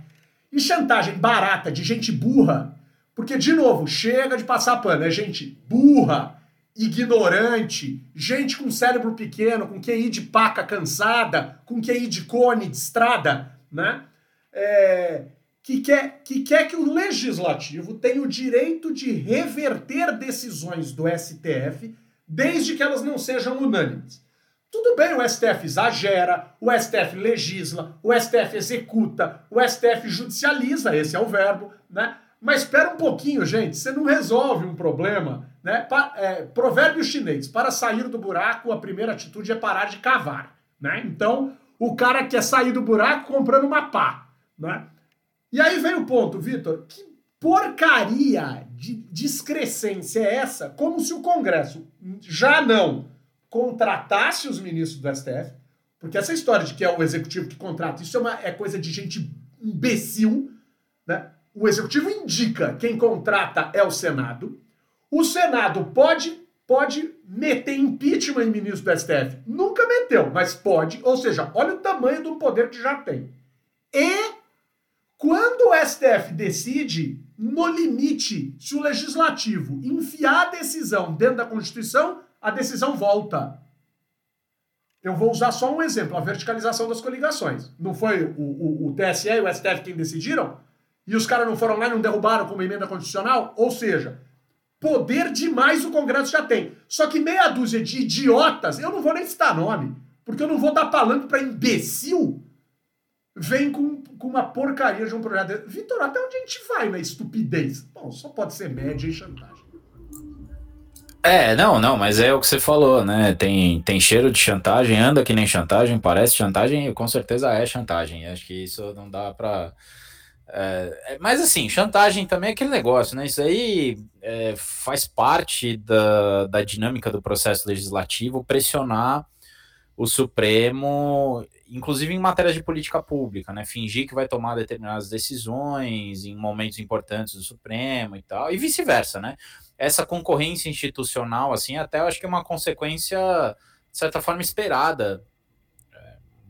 e chantagem barata de gente burra, porque, de novo, chega de passar pano, é gente burra, ignorante, gente com cérebro pequeno, com QI de paca cansada, com QI de cone de estrada, né? É, que, quer, que quer que o legislativo tenha o direito de reverter decisões do STF desde que elas não sejam unânimes. Tudo bem, o STF exagera, o STF legisla, o STF executa, o STF judicializa, esse é o verbo, né? Mas espera um pouquinho, gente, você não resolve um problema né? É, provérbio chinês: para sair do buraco, a primeira atitude é parar de cavar. Né? Então, o cara quer sair do buraco comprando uma pá. Né? E aí vem o ponto, Vitor: que porcaria de descrescência é essa? Como se o Congresso já não contratasse os ministros do STF, porque essa história de que é o executivo que contrata, isso é, uma, é coisa de gente imbecil, né? O executivo indica quem contrata é o Senado. O Senado pode pode meter impeachment em ministro do STF. Nunca meteu, mas pode. Ou seja, olha o tamanho do poder que já tem. E quando o STF decide, no limite, se o legislativo enfiar a decisão dentro da Constituição, a decisão volta. Eu vou usar só um exemplo, a verticalização das coligações. Não foi o, o, o TSE e o STF quem decidiram? E os caras não foram lá e não derrubaram com uma emenda constitucional? Ou seja, Poder demais o Congresso já tem. Só que meia dúzia de idiotas, eu não vou nem citar nome, porque eu não vou dar palanque para imbecil, vem com, com uma porcaria de um projeto. Vitor, até onde a gente vai na estupidez? Bom, só pode ser média e chantagem. É, não, não, mas é o que você falou, né? Tem, tem cheiro de chantagem, anda que nem chantagem, parece chantagem, e com certeza é chantagem. Acho que isso não dá para é, mas assim, chantagem também é aquele negócio, né? Isso aí é, faz parte da, da dinâmica do processo legislativo pressionar o Supremo, inclusive em matérias de política pública, né? Fingir que vai tomar determinadas decisões em momentos importantes do Supremo e tal, e vice-versa, né? Essa concorrência institucional, assim, até eu acho que é uma consequência, de certa forma, esperada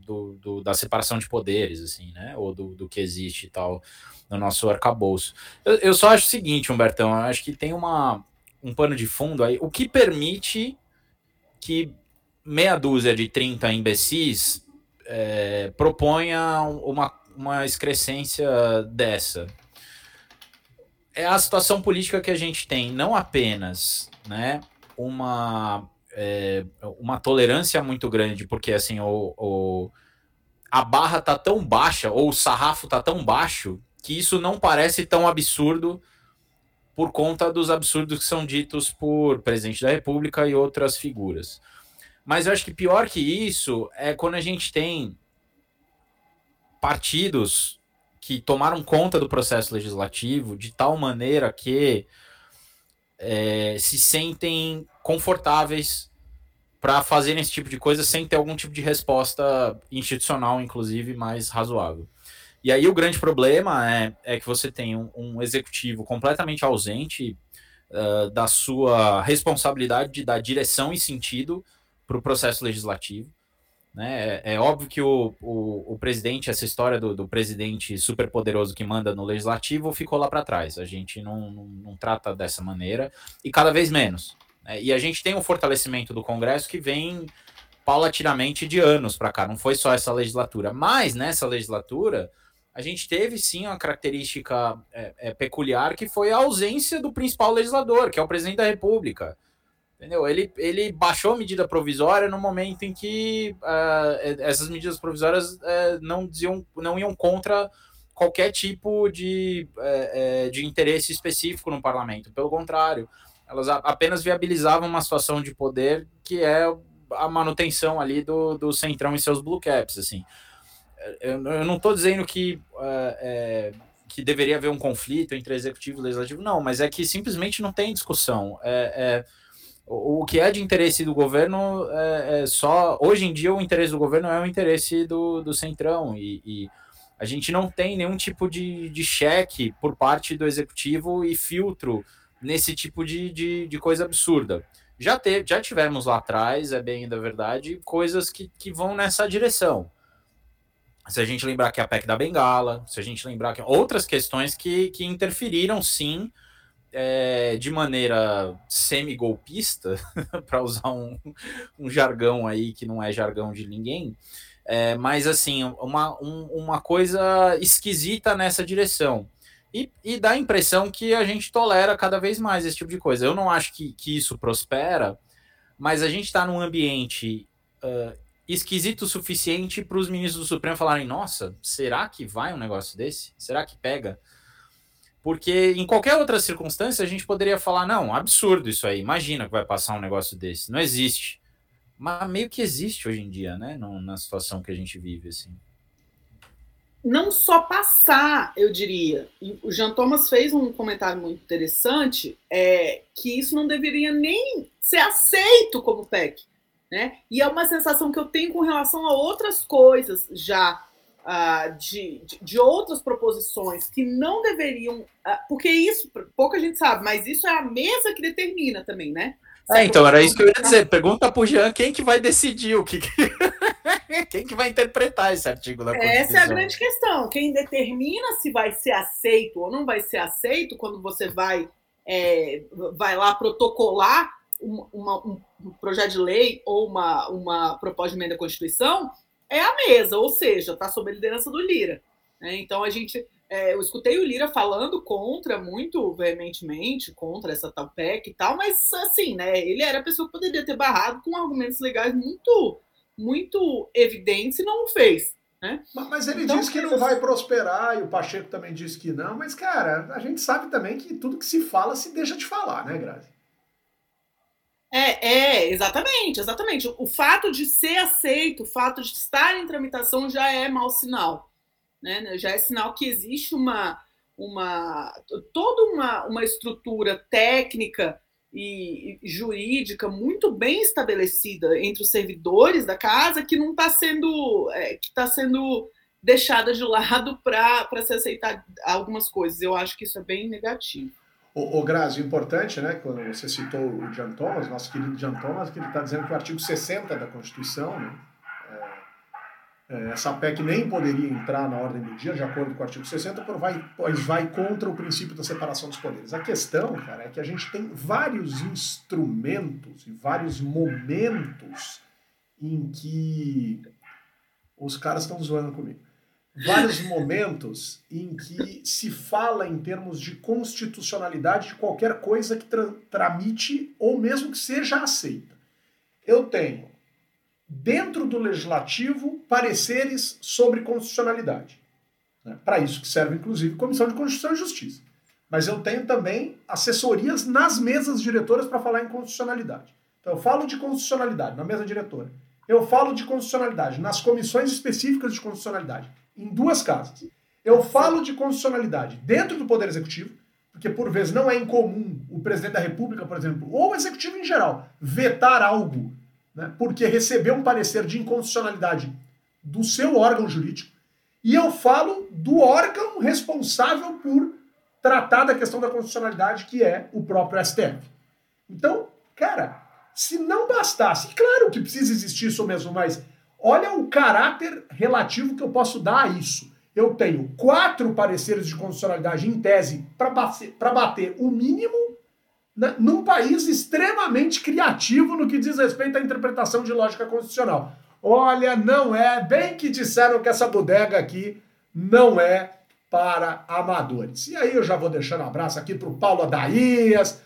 do, do, da separação de poderes, assim, né? Ou do, do que existe e tal no nosso arcabouço. Eu, eu só acho o seguinte, Humbertão, eu acho que tem uma, um pano de fundo aí, o que permite que meia dúzia de 30 imbecis é, proponha uma, uma excrescência dessa. É a situação política que a gente tem, não apenas né, uma é, uma tolerância muito grande, porque assim, o, o, a barra tá tão baixa, ou o sarrafo tá tão baixo, que isso não parece tão absurdo por conta dos absurdos que são ditos por presidente da República e outras figuras. Mas eu acho que pior que isso é quando a gente tem partidos que tomaram conta do processo legislativo de tal maneira que é, se sentem confortáveis para fazerem esse tipo de coisa sem ter algum tipo de resposta institucional, inclusive, mais razoável. E aí o grande problema é, é que você tem um, um executivo completamente ausente uh, da sua responsabilidade de dar direção e sentido para o processo legislativo. Né? É, é óbvio que o, o, o, presidente, essa história do, do presidente superpoderoso que manda no legislativo, ficou lá para trás. A gente não, não, não, trata dessa maneira e cada vez menos. Né? E a gente tem um fortalecimento do Congresso que vem paulatinamente de anos para cá, não foi só essa legislatura. Mas nessa legislatura, a gente teve sim uma característica é, é, peculiar que foi a ausência do principal legislador, que é o presidente da República. Entendeu? Ele, ele baixou a medida provisória no momento em que uh, essas medidas provisórias uh, não, diziam, não iam contra qualquer tipo de, uh, de interesse específico no parlamento. Pelo contrário, elas apenas viabilizavam uma situação de poder que é a manutenção ali do, do centrão e seus blue caps. Assim. Eu, eu não estou dizendo que, é, que deveria haver um conflito entre executivo e legislativo, não, mas é que simplesmente não tem discussão. É, é o, que é de interesse do governo é, é, só. Hoje em dia, o interesse do governo é o interesse do, do Centrão. E, e a gente não tem nenhum tipo de, de cheque por parte do executivo e filtro nesse tipo de, de, de coisa absurda. Já, teve, já tivemos lá atrás, é bem da verdade, coisas que, que vão nessa direção. Se a gente lembrar que a PEC da Bengala, se a gente lembrar que outras questões que, que interferiram sim é, de maneira semi-golpista, [LAUGHS] para usar um, um, jargão aí que não é jargão de ninguém, é, mas assim, uma, um, uma coisa esquisita nessa direção. E, e, dá a impressão que a gente tolera cada vez mais esse tipo de coisa. Eu não acho que, que isso prospera, mas a gente está num ambiente uh, esquisito o suficiente para os ministros do Supremo falarem: nossa, será que vai um negócio desse? Será que pega? Porque em qualquer outra circunstância a gente poderia falar, não, absurdo isso aí, imagina que vai passar um negócio desse. Não existe. Mas meio que existe hoje em dia, né? Na situação que a gente vive, assim. Não só passar, eu diria. o Jean Thomas fez um comentário muito interessante, é, que isso não deveria nem ser aceito como PEC. Né? E é uma sensação que eu tenho com relação a outras coisas já uh, de, de, de, outras proposições que não deveriam. Uh, porque isso, pouca gente sabe, mas isso é a mesa que determina também, né? É, então, era isso que eu ia dizer. Pergunta pro Jean quem que vai decidir o que. [LAUGHS] [LAUGHS] quem que vai interpretar esse artigo da Constituição? Essa é a grande questão. Quem determina se vai ser aceito ou não vai ser aceito quando você vai, é, vai lá protocolar uma, um projeto de lei ou uma, uma proposta de emenda à Constituição é a mesa, ou seja, está sob a liderança do Lira. Né? Então a gente, é, eu escutei o Lira falando contra, muito veementemente, contra essa tal PEC e tal, mas assim, né? Ele era a pessoa que poderia ter barrado com argumentos legais muito, muito evidentes e não o fez. Né? Mas ele então, diz que não vai prosperar e o Pacheco também disse que não, mas, cara, a gente sabe também que tudo que se fala se deixa de falar, né, Grazi? É, é, exatamente, exatamente. O fato de ser aceito, o fato de estar em tramitação já é mau sinal. Né? Já é sinal que existe uma, uma toda uma, uma estrutura técnica e, jurídica muito bem estabelecida entre os servidores da casa que não está sendo é, que está sendo deixada de lado [LAUGHS] para se aceitar algumas coisas. Eu acho que isso é bem negativo. O, o Grazi, importante, né, quando você citou o John Thomas, nosso querido John Thomas, que ele está dizendo que o artigo 60 da Constituição, né, essa PEC nem poderia entrar na ordem do dia, de acordo com o artigo 60, pois vai, pois vai contra o princípio da separação dos poderes. A questão, cara, é que a gente tem vários instrumentos e vários momentos em que os caras estão zoando comigo vários [LAUGHS] momentos em que se fala em termos de constitucionalidade de qualquer coisa que tra tramite ou mesmo que seja aceita. Eu tenho, dentro do legislativo, pareceres sobre constitucionalidade. Né? Para isso que serve, inclusive, Comissão de Constituição e Justiça. Mas eu tenho também assessorias nas mesas diretoras para falar em constitucionalidade. Então, eu falo de constitucionalidade na mesa diretora. Eu falo de constitucionalidade nas comissões específicas de constitucionalidade em duas casas. Eu falo de constitucionalidade dentro do Poder Executivo, porque por vezes não é incomum o presidente da República, por exemplo, ou o Executivo em geral, vetar algo, né, porque recebeu um parecer de inconstitucionalidade do seu órgão jurídico. E eu falo do órgão responsável por tratar da questão da constitucionalidade, que é o próprio STF. Então, cara, se não bastasse, claro que precisa existir isso mesmo, mas Olha o caráter relativo que eu posso dar a isso. Eu tenho quatro pareceres de constitucionalidade em tese para bater, bater o mínimo né, num país extremamente criativo no que diz respeito à interpretação de lógica constitucional. Olha, não é, bem que disseram que essa bodega aqui não é para amadores. E aí eu já vou deixando um abraço aqui para o Paulo Adaías,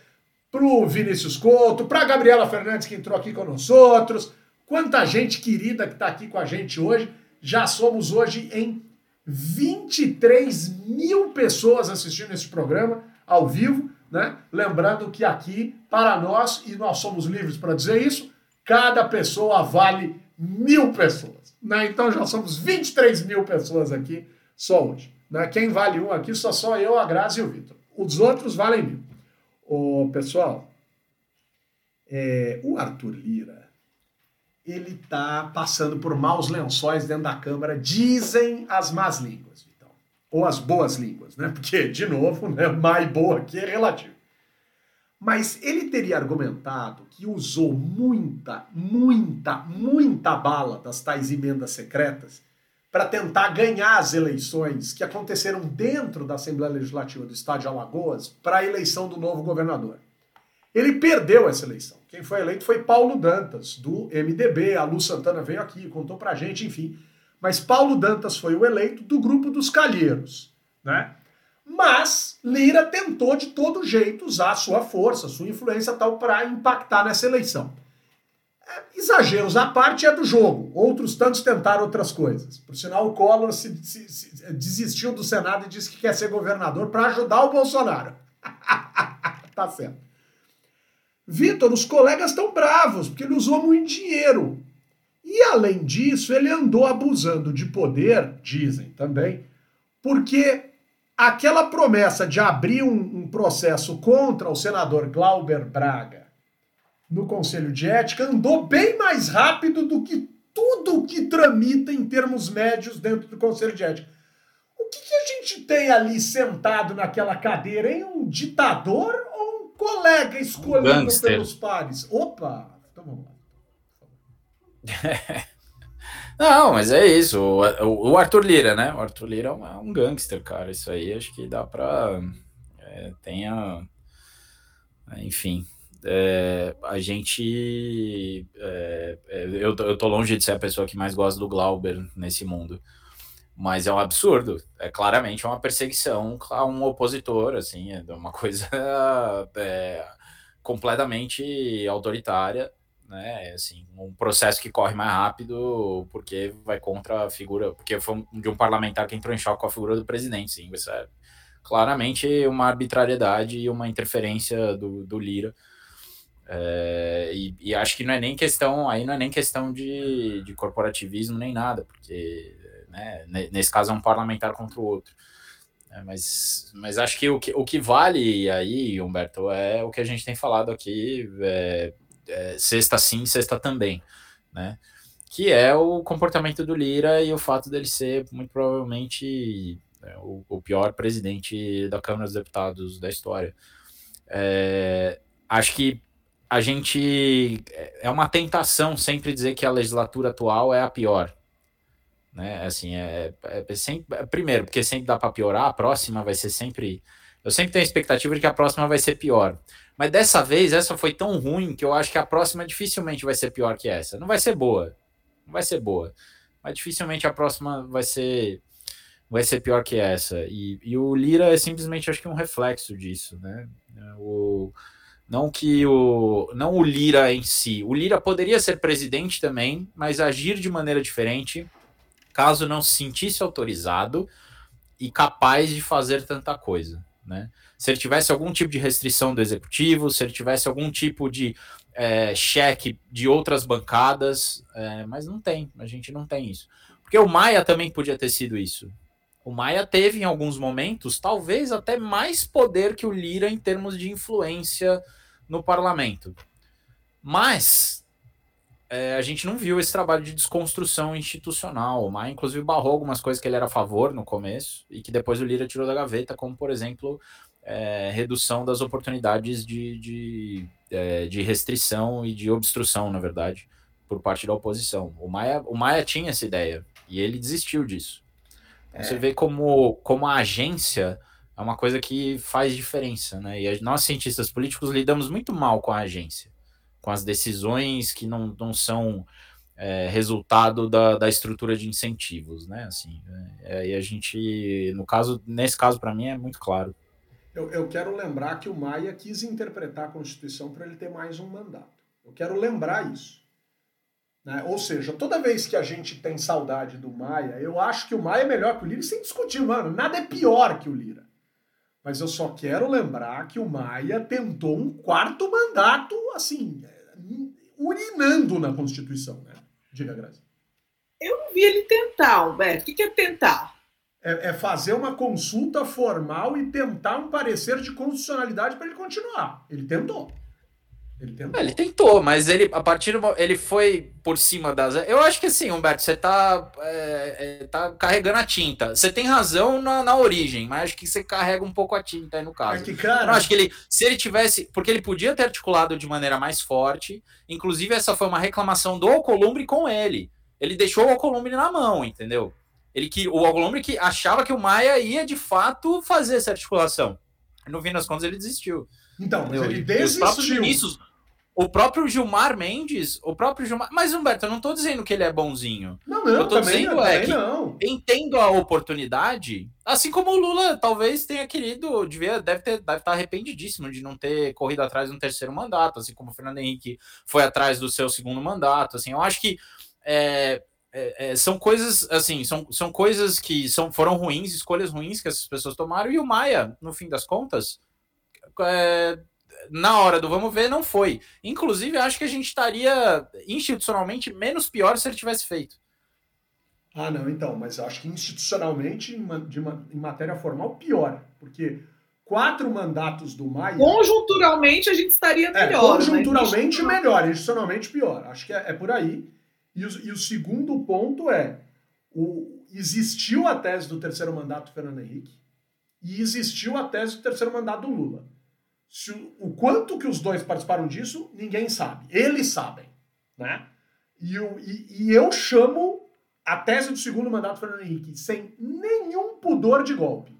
pro Vinícius Couto, pra Gabriela Fernandes que entrou aqui nós outros. Quanta gente querida que está aqui com a gente hoje. Já somos hoje em 23 mil pessoas assistindo esse programa ao vivo, né? Lembrando que aqui, para nós, e nós somos livres para dizer isso, cada pessoa vale mil pessoas. Né? Então já somos 23 mil pessoas aqui só hoje. Né? Quem vale um aqui só sou eu, a Grazi e o Vitor. Os outros valem mil. Ô, pessoal, é, o Arthur Lira, ele tá passando por maus lençóis dentro da Câmara, dizem as más línguas. Ou as boas línguas, né? Porque, de novo, né, e boa aqui é relativo. Mas ele teria argumentado que usou muita, muita, muita bala das tais emendas secretas para tentar ganhar as eleições que aconteceram dentro da Assembleia Legislativa do Estado de Alagoas para a eleição do novo governador. Ele perdeu essa eleição. Quem foi eleito foi Paulo Dantas, do MDB. A Lu Santana veio aqui, contou pra gente, enfim. Mas Paulo Dantas foi o eleito do grupo dos Calheiros, né? Mas Lira tentou de todo jeito usar sua força, sua influência tal para impactar nessa eleição. É, exageros à parte é do jogo. Outros tantos tentaram outras coisas. Por sinal, o Collor se, se, se, desistiu do Senado e disse que quer ser governador para ajudar o Bolsonaro. [LAUGHS] tá certo. Vitor, os colegas estão bravos porque ele usou muito dinheiro. E além disso, ele andou abusando de poder, dizem também, porque aquela promessa de abrir um, um, processo contra o senador Glauber Braga no Conselho de Ética andou bem mais rápido do que tudo que tramita em termos médios dentro do Conselho de Ética. O que, que a gente tem ali sentado naquela cadeira, hein? Um ditador ou um colega escolhido um pelos pares? Opa! Então vamos lá. [LAUGHS] Não, mas é isso. O, o, Arthur Lira, né? O Arthur Lira é um, é um gangster, cara. Isso aí acho que dá pra. É, tenha. Enfim. É, a gente. É, é, eu, eu tô longe de ser a pessoa que mais gosta do Glauber nesse mundo. Mas é um absurdo. É claramente uma perseguição a um opositor, assim, é uma coisa [LAUGHS] é, completamente autoritária né? Assim, um processo que corre mais rápido porque vai contra a figura, porque foi de um parlamentar que entrou em choque com a figura do presidente, sim, isso é claramente uma arbitrariedade e uma interferência do, do Lira. É, e, e, acho que não é nem questão, aí não é nem questão de, de corporativismo nem nada, porque né, nesse caso é um parlamentar contra o outro. É, mas, mas acho que o, que o que vale aí, Humberto, é o que a gente tem falado aqui, é, é, sexta sim, sexta também, né? Que é o comportamento do Lira e o fato dele ser muito provavelmente é, o, o, pior presidente da Câmara dos Deputados da história. É, acho que a gente é, é uma tentação sempre dizer que a legislatura atual é a pior, né? Assim, é, é, é sempre, primeiro, porque sempre dá para piorar, a próxima vai ser sempre. Eu sempre tenho a expectativa de que a próxima vai ser pior. Mas dessa vez, essa foi tão ruim que eu acho que a próxima dificilmente vai ser pior que essa. Não vai ser boa. Não vai ser boa. Mas dificilmente a próxima vai ser vai ser pior que essa. E, e o Lira é simplesmente, acho que, um reflexo disso, né? O, não que o. Não o Lira em si. O Lira poderia ser presidente também, mas agir de maneira diferente, caso não se sentisse autorizado e capaz de fazer tanta coisa, né? se ele tivesse algum tipo de restrição do executivo, se ele tivesse algum tipo de é, cheque de outras bancadas, é, mas não tem, a gente não tem isso. Porque o Maia também podia ter sido isso. O Maia teve em alguns momentos, talvez até mais poder que o Lira em termos de influência no parlamento. Mas é, a gente não viu esse trabalho de desconstrução institucional. O Maia, inclusive, barrou algumas coisas que ele era a favor no começo e que depois o Lira tirou da gaveta, como, por exemplo, é, redução das oportunidades de, de, é, de restrição e de obstrução, na verdade, por parte da oposição. O Maia, o Maia tinha essa ideia e ele desistiu disso. Então, é. Você vê como, como a agência é uma coisa que faz diferença, né? E nós, cientistas políticos, lidamos muito mal com a agência, com as decisões que não, não são é, resultado da, da estrutura de incentivos, né? Assim, é, e a gente, no caso, nesse caso, para mim, é muito claro. Eu, eu quero lembrar que o Maia quis interpretar a Constituição para ele ter mais um mandato. Eu quero lembrar isso. Né? Ou seja, toda vez que a gente tem saudade do Maia, eu acho que o Maia é melhor que o Lira, sem discutir, mano. Nada é pior que o Lira. Mas eu só quero lembrar que o Maia tentou um quarto mandato, assim, urinando na Constituição, né? Diga, Grazi. Eu não vi ele tentar, Alberto. O que é tentar? É, é, fazer uma consulta formal e tentar um parecer de constitucionalidade para ele continuar. Ele tentou. Ele tentou. Ele tentou, mas ele, a partir do ele foi por cima das. Eu acho que assim, Humberto, você tá, é, é, tá carregando a tinta. Você tem razão na, na origem, mas acho que você carrega um pouco a tinta aí no caso. É que, cara... Acho que ele, se ele tivesse. Porque ele podia ter articulado de maneira mais forte. Inclusive, essa foi uma reclamação do Alcolumbre com ele. Ele deixou o Alcolumbre na mão, entendeu? Ele que o Alcolumbre que achava que o Maia ia de fato fazer essa articulação. No fim das contas, ele desistiu. Então, ele desistiu. Os próprios ministros, o próprio Gilmar Mendes, o próprio Gilmar. Mas, Humberto, eu não tô dizendo que ele é bonzinho. Não, não, eu tô também, dizendo é que não. entendo a oportunidade, assim como o Lula talvez tenha querido, devia, deve, ter, deve estar arrependidíssimo de não ter corrido atrás de um terceiro mandato, assim como o Fernando Henrique foi atrás do seu segundo mandato. Assim, eu acho que é, é, é, são coisas assim, são, são coisas que são, foram ruins, escolhas ruins que essas pessoas tomaram, e o Maia, no fim das contas, é, na hora do vamos ver, não foi. Inclusive, acho que a gente estaria institucionalmente menos pior se ele tivesse feito. Ah, não, então, mas acho que institucionalmente, em, de, em matéria formal, pior. Porque quatro mandatos do Maia. Conjunturalmente a gente estaria é, melhor. É, conjunturalmente melhor, institucionalmente pior. Acho que é, é por aí. E o, e o, segundo ponto é: o, existiu a tese do terceiro mandato do Fernando Henrique e existiu a tese do terceiro mandato do Lula. O, quanto que os dois participaram disso, ninguém sabe. Eles sabem. Né? E, eu, e, e eu chamo a tese do segundo mandato do Fernando Henrique sem nenhum pudor de golpe.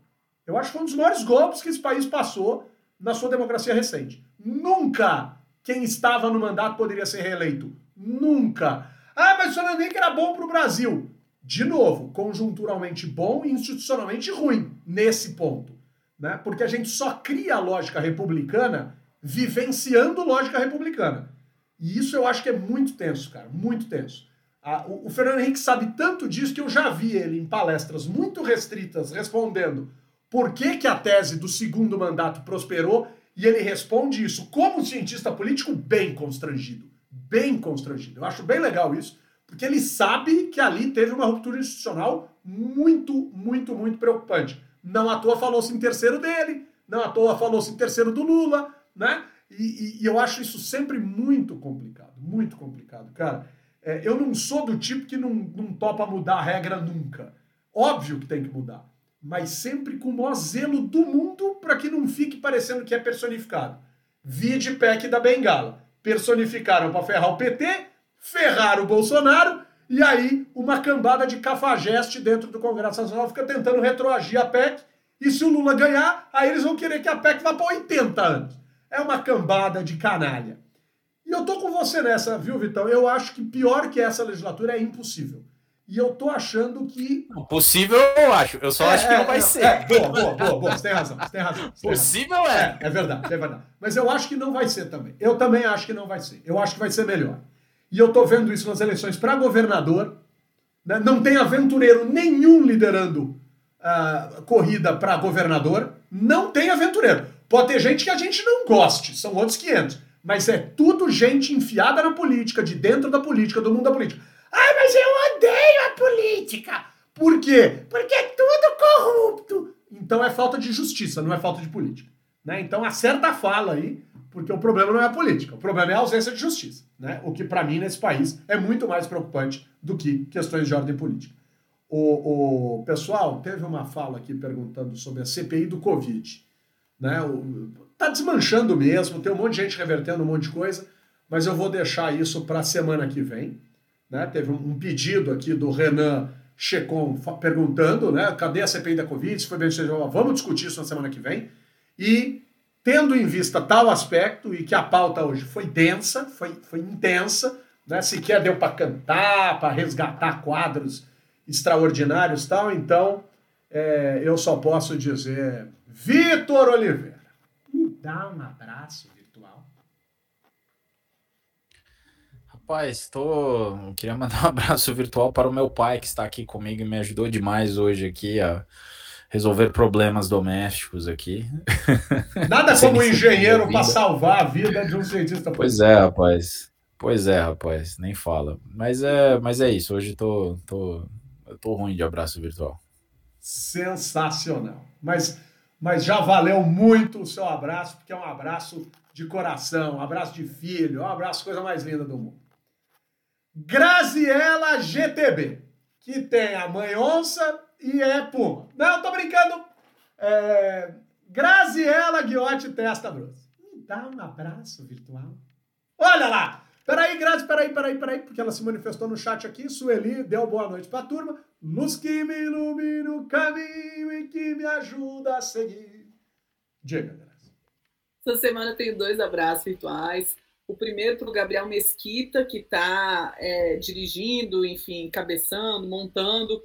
Eu acho que foi um dos maiores golpes que esse país passou na sua democracia recente. Nunca quem estava no mandato poderia ser reeleito. Nunca. Ah, mas o Fernando Henrique era bom para o Brasil. De novo, conjunturalmente bom e institucionalmente ruim nesse ponto né? porque a gente só cria a lógica republicana vivenciando lógica republicana. E isso eu acho que é muito tenso, cara, muito tenso. o, o Fernando Henrique sabe tanto disso que eu já vi ele em palestras muito restritas respondendo por que, que a tese do segundo mandato prosperou e ele responde isso como cientista político bem constrangido. Bem constrangido. Eu acho bem legal isso, porque ele sabe que ali teve uma ruptura institucional muito, muito, muito preocupante. Não à toa falou-se em terceiro dele, não à toa falou-se em terceiro do Lula, né? E, e, e, eu acho isso sempre muito complicado, muito complicado. Cara, é, eu não sou do tipo que não, não topa mudar a regra nunca. Óbvio que tem que mudar, mas sempre com o maior zelo do mundo para que não fique parecendo que é personificado. Vide PEC da Bengala. Personificaram para ferrar o PT, ferraram o Bolsonaro e aí, uma cambada de cafajeste dentro do Congresso Nacional fica tentando retroagir a PEC. E se o Lula ganhar, aí eles vão querer que a PEC vá para 80 anos. É uma cambada de canalha. E eu tô com você nessa, viu, Vitão? Eu acho que pior que essa legislatura é impossível. E eu tô achando que. Possível, eu acho. Eu só é, acho que não vai é, ser. É, boa, boa, boa, boa. Você tem razão. Você tem razão. Você Possível razão. é. é. É verdade, é verdade. Mas eu acho que não vai ser também. Eu também acho que não vai ser. Eu acho que vai ser melhor. E eu estou vendo isso nas eleições para governador. Né? Não tem aventureiro nenhum liderando uh, corrida para governador. Não tem aventureiro. Pode ter gente que a gente não goste, são outros 500. Mas é tudo gente enfiada na política, de dentro da política, do mundo da política. Ai, mas eu odeio a política! Por quê? Porque é tudo corrupto. Então é falta de justiça, não é falta de política. Né? Então acerta a fala aí porque o problema não é a política, o problema é a ausência de justiça, né? O que para mim nesse país é muito mais preocupante do que questões de ordem política. O, o pessoal teve uma fala aqui perguntando sobre a CPI do Covid, né? O, tá desmanchando mesmo, tem um monte de gente revertendo um monte de coisa, mas eu vou deixar isso para a semana que vem, né? Teve um, pedido aqui do Renan Checon perguntando, né? Cadê a CPI da Covid? Se foi bem, vamos discutir isso na semana que vem. E tendo em vista tal aspecto e que a pauta hoje foi densa, foi, foi intensa, né? sequer deu para cantar, para resgatar quadros extraordinários tal, então é, eu só posso dizer: Vitor Oliveira, me dá um abraço virtual. Rapaz, tô... queria mandar um [LAUGHS] abraço virtual para o meu pai que está aqui comigo e me ajudou demais hoje aqui a resolver problemas domésticos aqui. [LAUGHS] Nada como um engenheiro para salvar a vida de um cientista. Pois é, rapaz. Pois é, rapaz, nem fala. Mas é, mas é isso. Hoje tô, tô, tô ruim de abraço virtual. Sensacional. Mas, mas já valeu muito o seu abraço, porque é um abraço de coração, um abraço de filho, um abraço, coisa mais linda do mundo. Graziela GTB, que tem a mãe onça e é Puma. Não, tô brincando. É... Graziela Guiotti Testa Grossa. Me dá um abraço virtual. Olha lá! Peraí, Grazi, peraí, peraí, peraí, porque ela se manifestou no chat aqui. Sueli deu boa noite pra turma. Luz que me ilumina o caminho e que me ajuda a seguir. Diga, Grazi. Essa semana eu tenho dois abraços virtuais. O primeiro para o Gabriel Mesquita, que está é, dirigindo, enfim, cabeçando, montando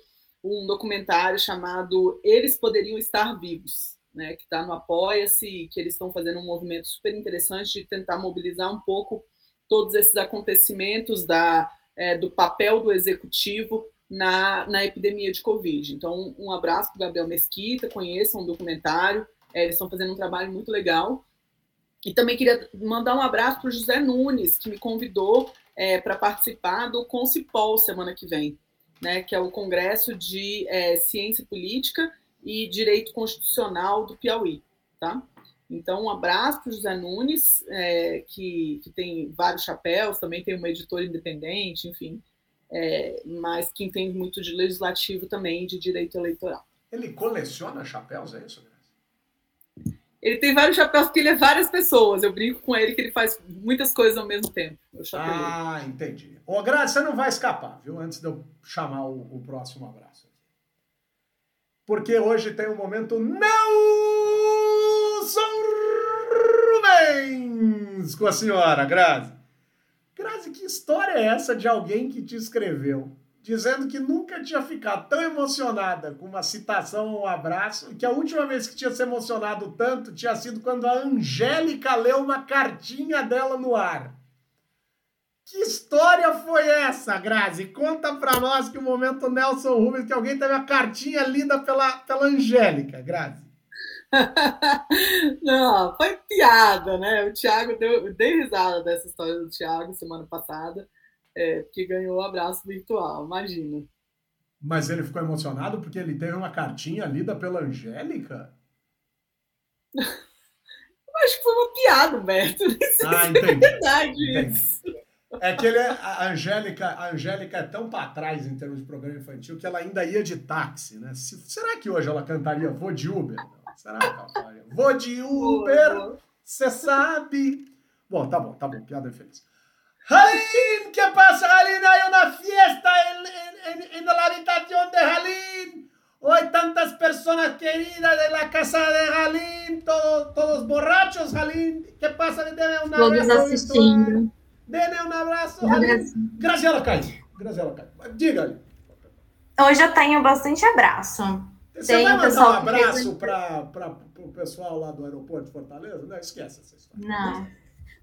um documentário chamado Eles Poderiam Estar Vivos, né, que está no Apoia-se, que eles estão fazendo um movimento super interessante de tentar mobilizar um pouco todos esses acontecimentos da, é, do papel do executivo na, na epidemia de Covid. Então, um abraço para Gabriel Mesquita, conheçam o documentário, é, eles estão fazendo um trabalho muito legal. E também queria mandar um abraço para o José Nunes, que me convidou é, para participar do Concipol semana que vem né, que é o Congresso de é, Ciência Política e Direito Constitucional do Piauí. Tá? Então, um abraço para o José Nunes, é, que, que tem vários chapéus, também tem uma editora independente, enfim, é, mas que entende muito de legislativo também, de direito eleitoral. Ele coleciona chapéus, é isso? Ele tem vários chapéus porque ele é várias pessoas. Eu brinco com ele que ele faz muitas coisas ao mesmo tempo. Ah, entendi. Ô, Grazi, você não vai escapar, viu? Antes de eu chamar o, o próximo abraço. Porque hoje tem um momento Nelson Rubens com a senhora, Grazi. Grazi, que história é essa de alguém que te escreveu dizendo que nunca tinha ficado tão emocionada com uma citação ou um abraço, que a última vez que tinha se emocionado tanto tinha sido quando a Angélica leu uma cartinha dela no ar. Que história foi essa, Grazi? Conta pra nós que o momento Nelson Rubens, que alguém teve a cartinha lida pela, pela Angélica, Grazi. [LAUGHS] Não, foi piada, né? O Thiago deu, dei risada dessa história do Thiago semana passada é, que ganhou o abraço virtual, imagina. Mas ele ficou emocionado porque ele teve uma cartinha lida pela Angélica? [LAUGHS] acho que foi uma piada, Humberto. Sei ah, entendi. é verdade entendi. isso. É que ele é, a Angélica, a Angélica é tão para trás em termos de programa infantil que ela ainda ia de táxi, né? Se, será que hoje ela cantaria Vou de Uber? Não, será que ela falaria? Vou de Uber, você sabe. Bom, tá bom, tá bom, piada feliz. Jalín, ¿qué pasa, Jalín? Hay una fiesta en, en, en, la habitación de Jalín. Hoy tantas personas queridas de la casa de Jalín, todos, todos borrachos, Jalín. ¿Qué pasa? Deme un abrazo. Todos assistindo. Deme um abraço. Graciela Caio. Graciela Caio. Diga-lhe. Hoje eu tenho bastante abraço. Você Tem vai mandar um abraço para o pessoal lá do aeroporto de Fortaleza? Não, esquece essa história. Não.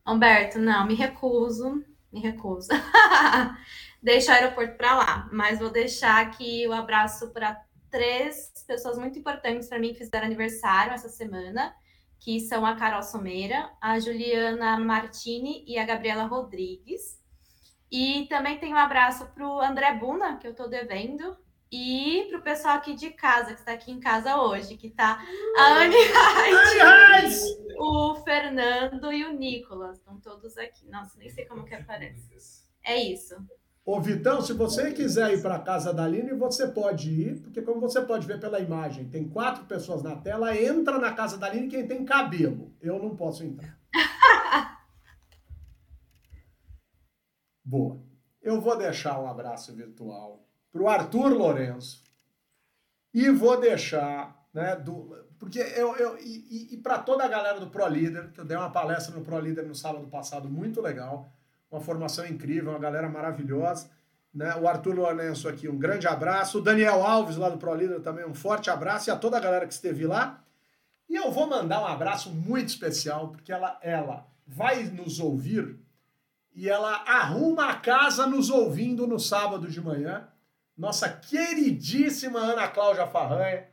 Humberto, não, me recuso me recuso. [LAUGHS] Deixa o aeroporto para lá, mas vou deixar aqui o abraço para três pessoas muito importantes para mim que fizeram aniversário essa semana, que são a Carol Someira, a Juliana Martini e a Gabriela Rodrigues. E também tem um abraço para o André Buna, que eu estou devendo, e para o pessoal aqui de casa, que está aqui em casa hoje, que está a Anne Reis, o Fernando e o Nicolas. Estão todos aqui. Nossa, nem sei como que aparece. É isso. Ô, Vitão, se você quiser ir para a casa da Aline, você pode ir, porque como você pode ver pela imagem, tem quatro pessoas na tela, entra na casa da Aline quem tem cabelo. Eu não posso entrar. [LAUGHS] Boa. Eu vou deixar um abraço virtual para o Arthur Lourenço e vou deixar, né, do, porque eu, eu e, e para toda a galera do Pro Líder, que eu dei uma palestra no Pro Líder no sábado passado, muito legal, uma formação incrível, uma galera maravilhosa, Né? O Arthur Lourenço aqui, um grande abraço. O Daniel Alves, lá do ProLíder, também um forte abraço. E a toda a galera que esteve lá. E eu vou mandar um abraço muito especial, porque ela, ela vai nos ouvir e ela arruma a casa nos ouvindo no sábado de manhã. Nossa queridíssima Ana Cláudia Farranha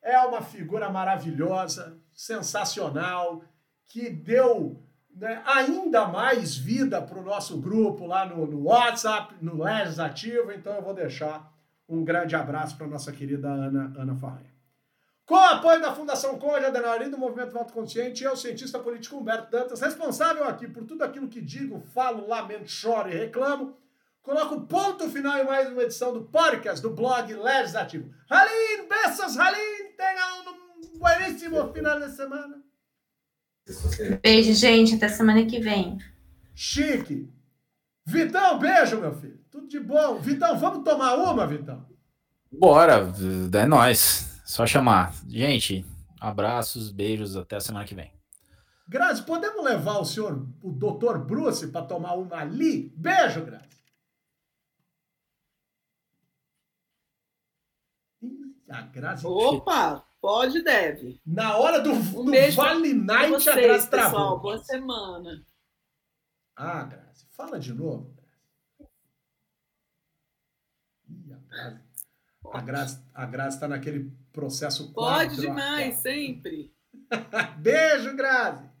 é uma figura maravilhosa, sensacional, que deu né, ainda mais vida para o nosso grupo lá no, no WhatsApp, no Legislativo. Então eu vou deixar um grande abraço para nossa querida Ana, Ana Farranha. Com o apoio da Fundação Conde Adenauer do Movimento Voto Consciente, eu, cientista político Humberto Dantas, responsável aqui por tudo aquilo que digo, falo, lamento, choro e reclamo, coloco ponto final em mais uma edição do podcast do blog Legislativo. Halim, beijos, Halim, tenha um bueníssimo final de semana. Beijo, gente, até semana que vem. Chique. Vitão, beijo, meu filho. Tudo de bom. Vitão, vamos tomar uma, Vitão? Bora, é nóis. Só chamar. Gente, abraços, beijos, até a semana que vem. Grazi, podemos levar o senhor, o doutor Bruce, para tomar uma ali? Beijo, Grazi. A Grazi. Opa, pode deve. Na hora do, um do Vale Night, vocês, a Grazi travou. Pessoal, boa semana. Ah, Grazi, fala de novo. Ih, a Grazi. A Grazi, a Grazi está naquele processo Pode demais, sempre. [LAUGHS] Beijo, Grazi.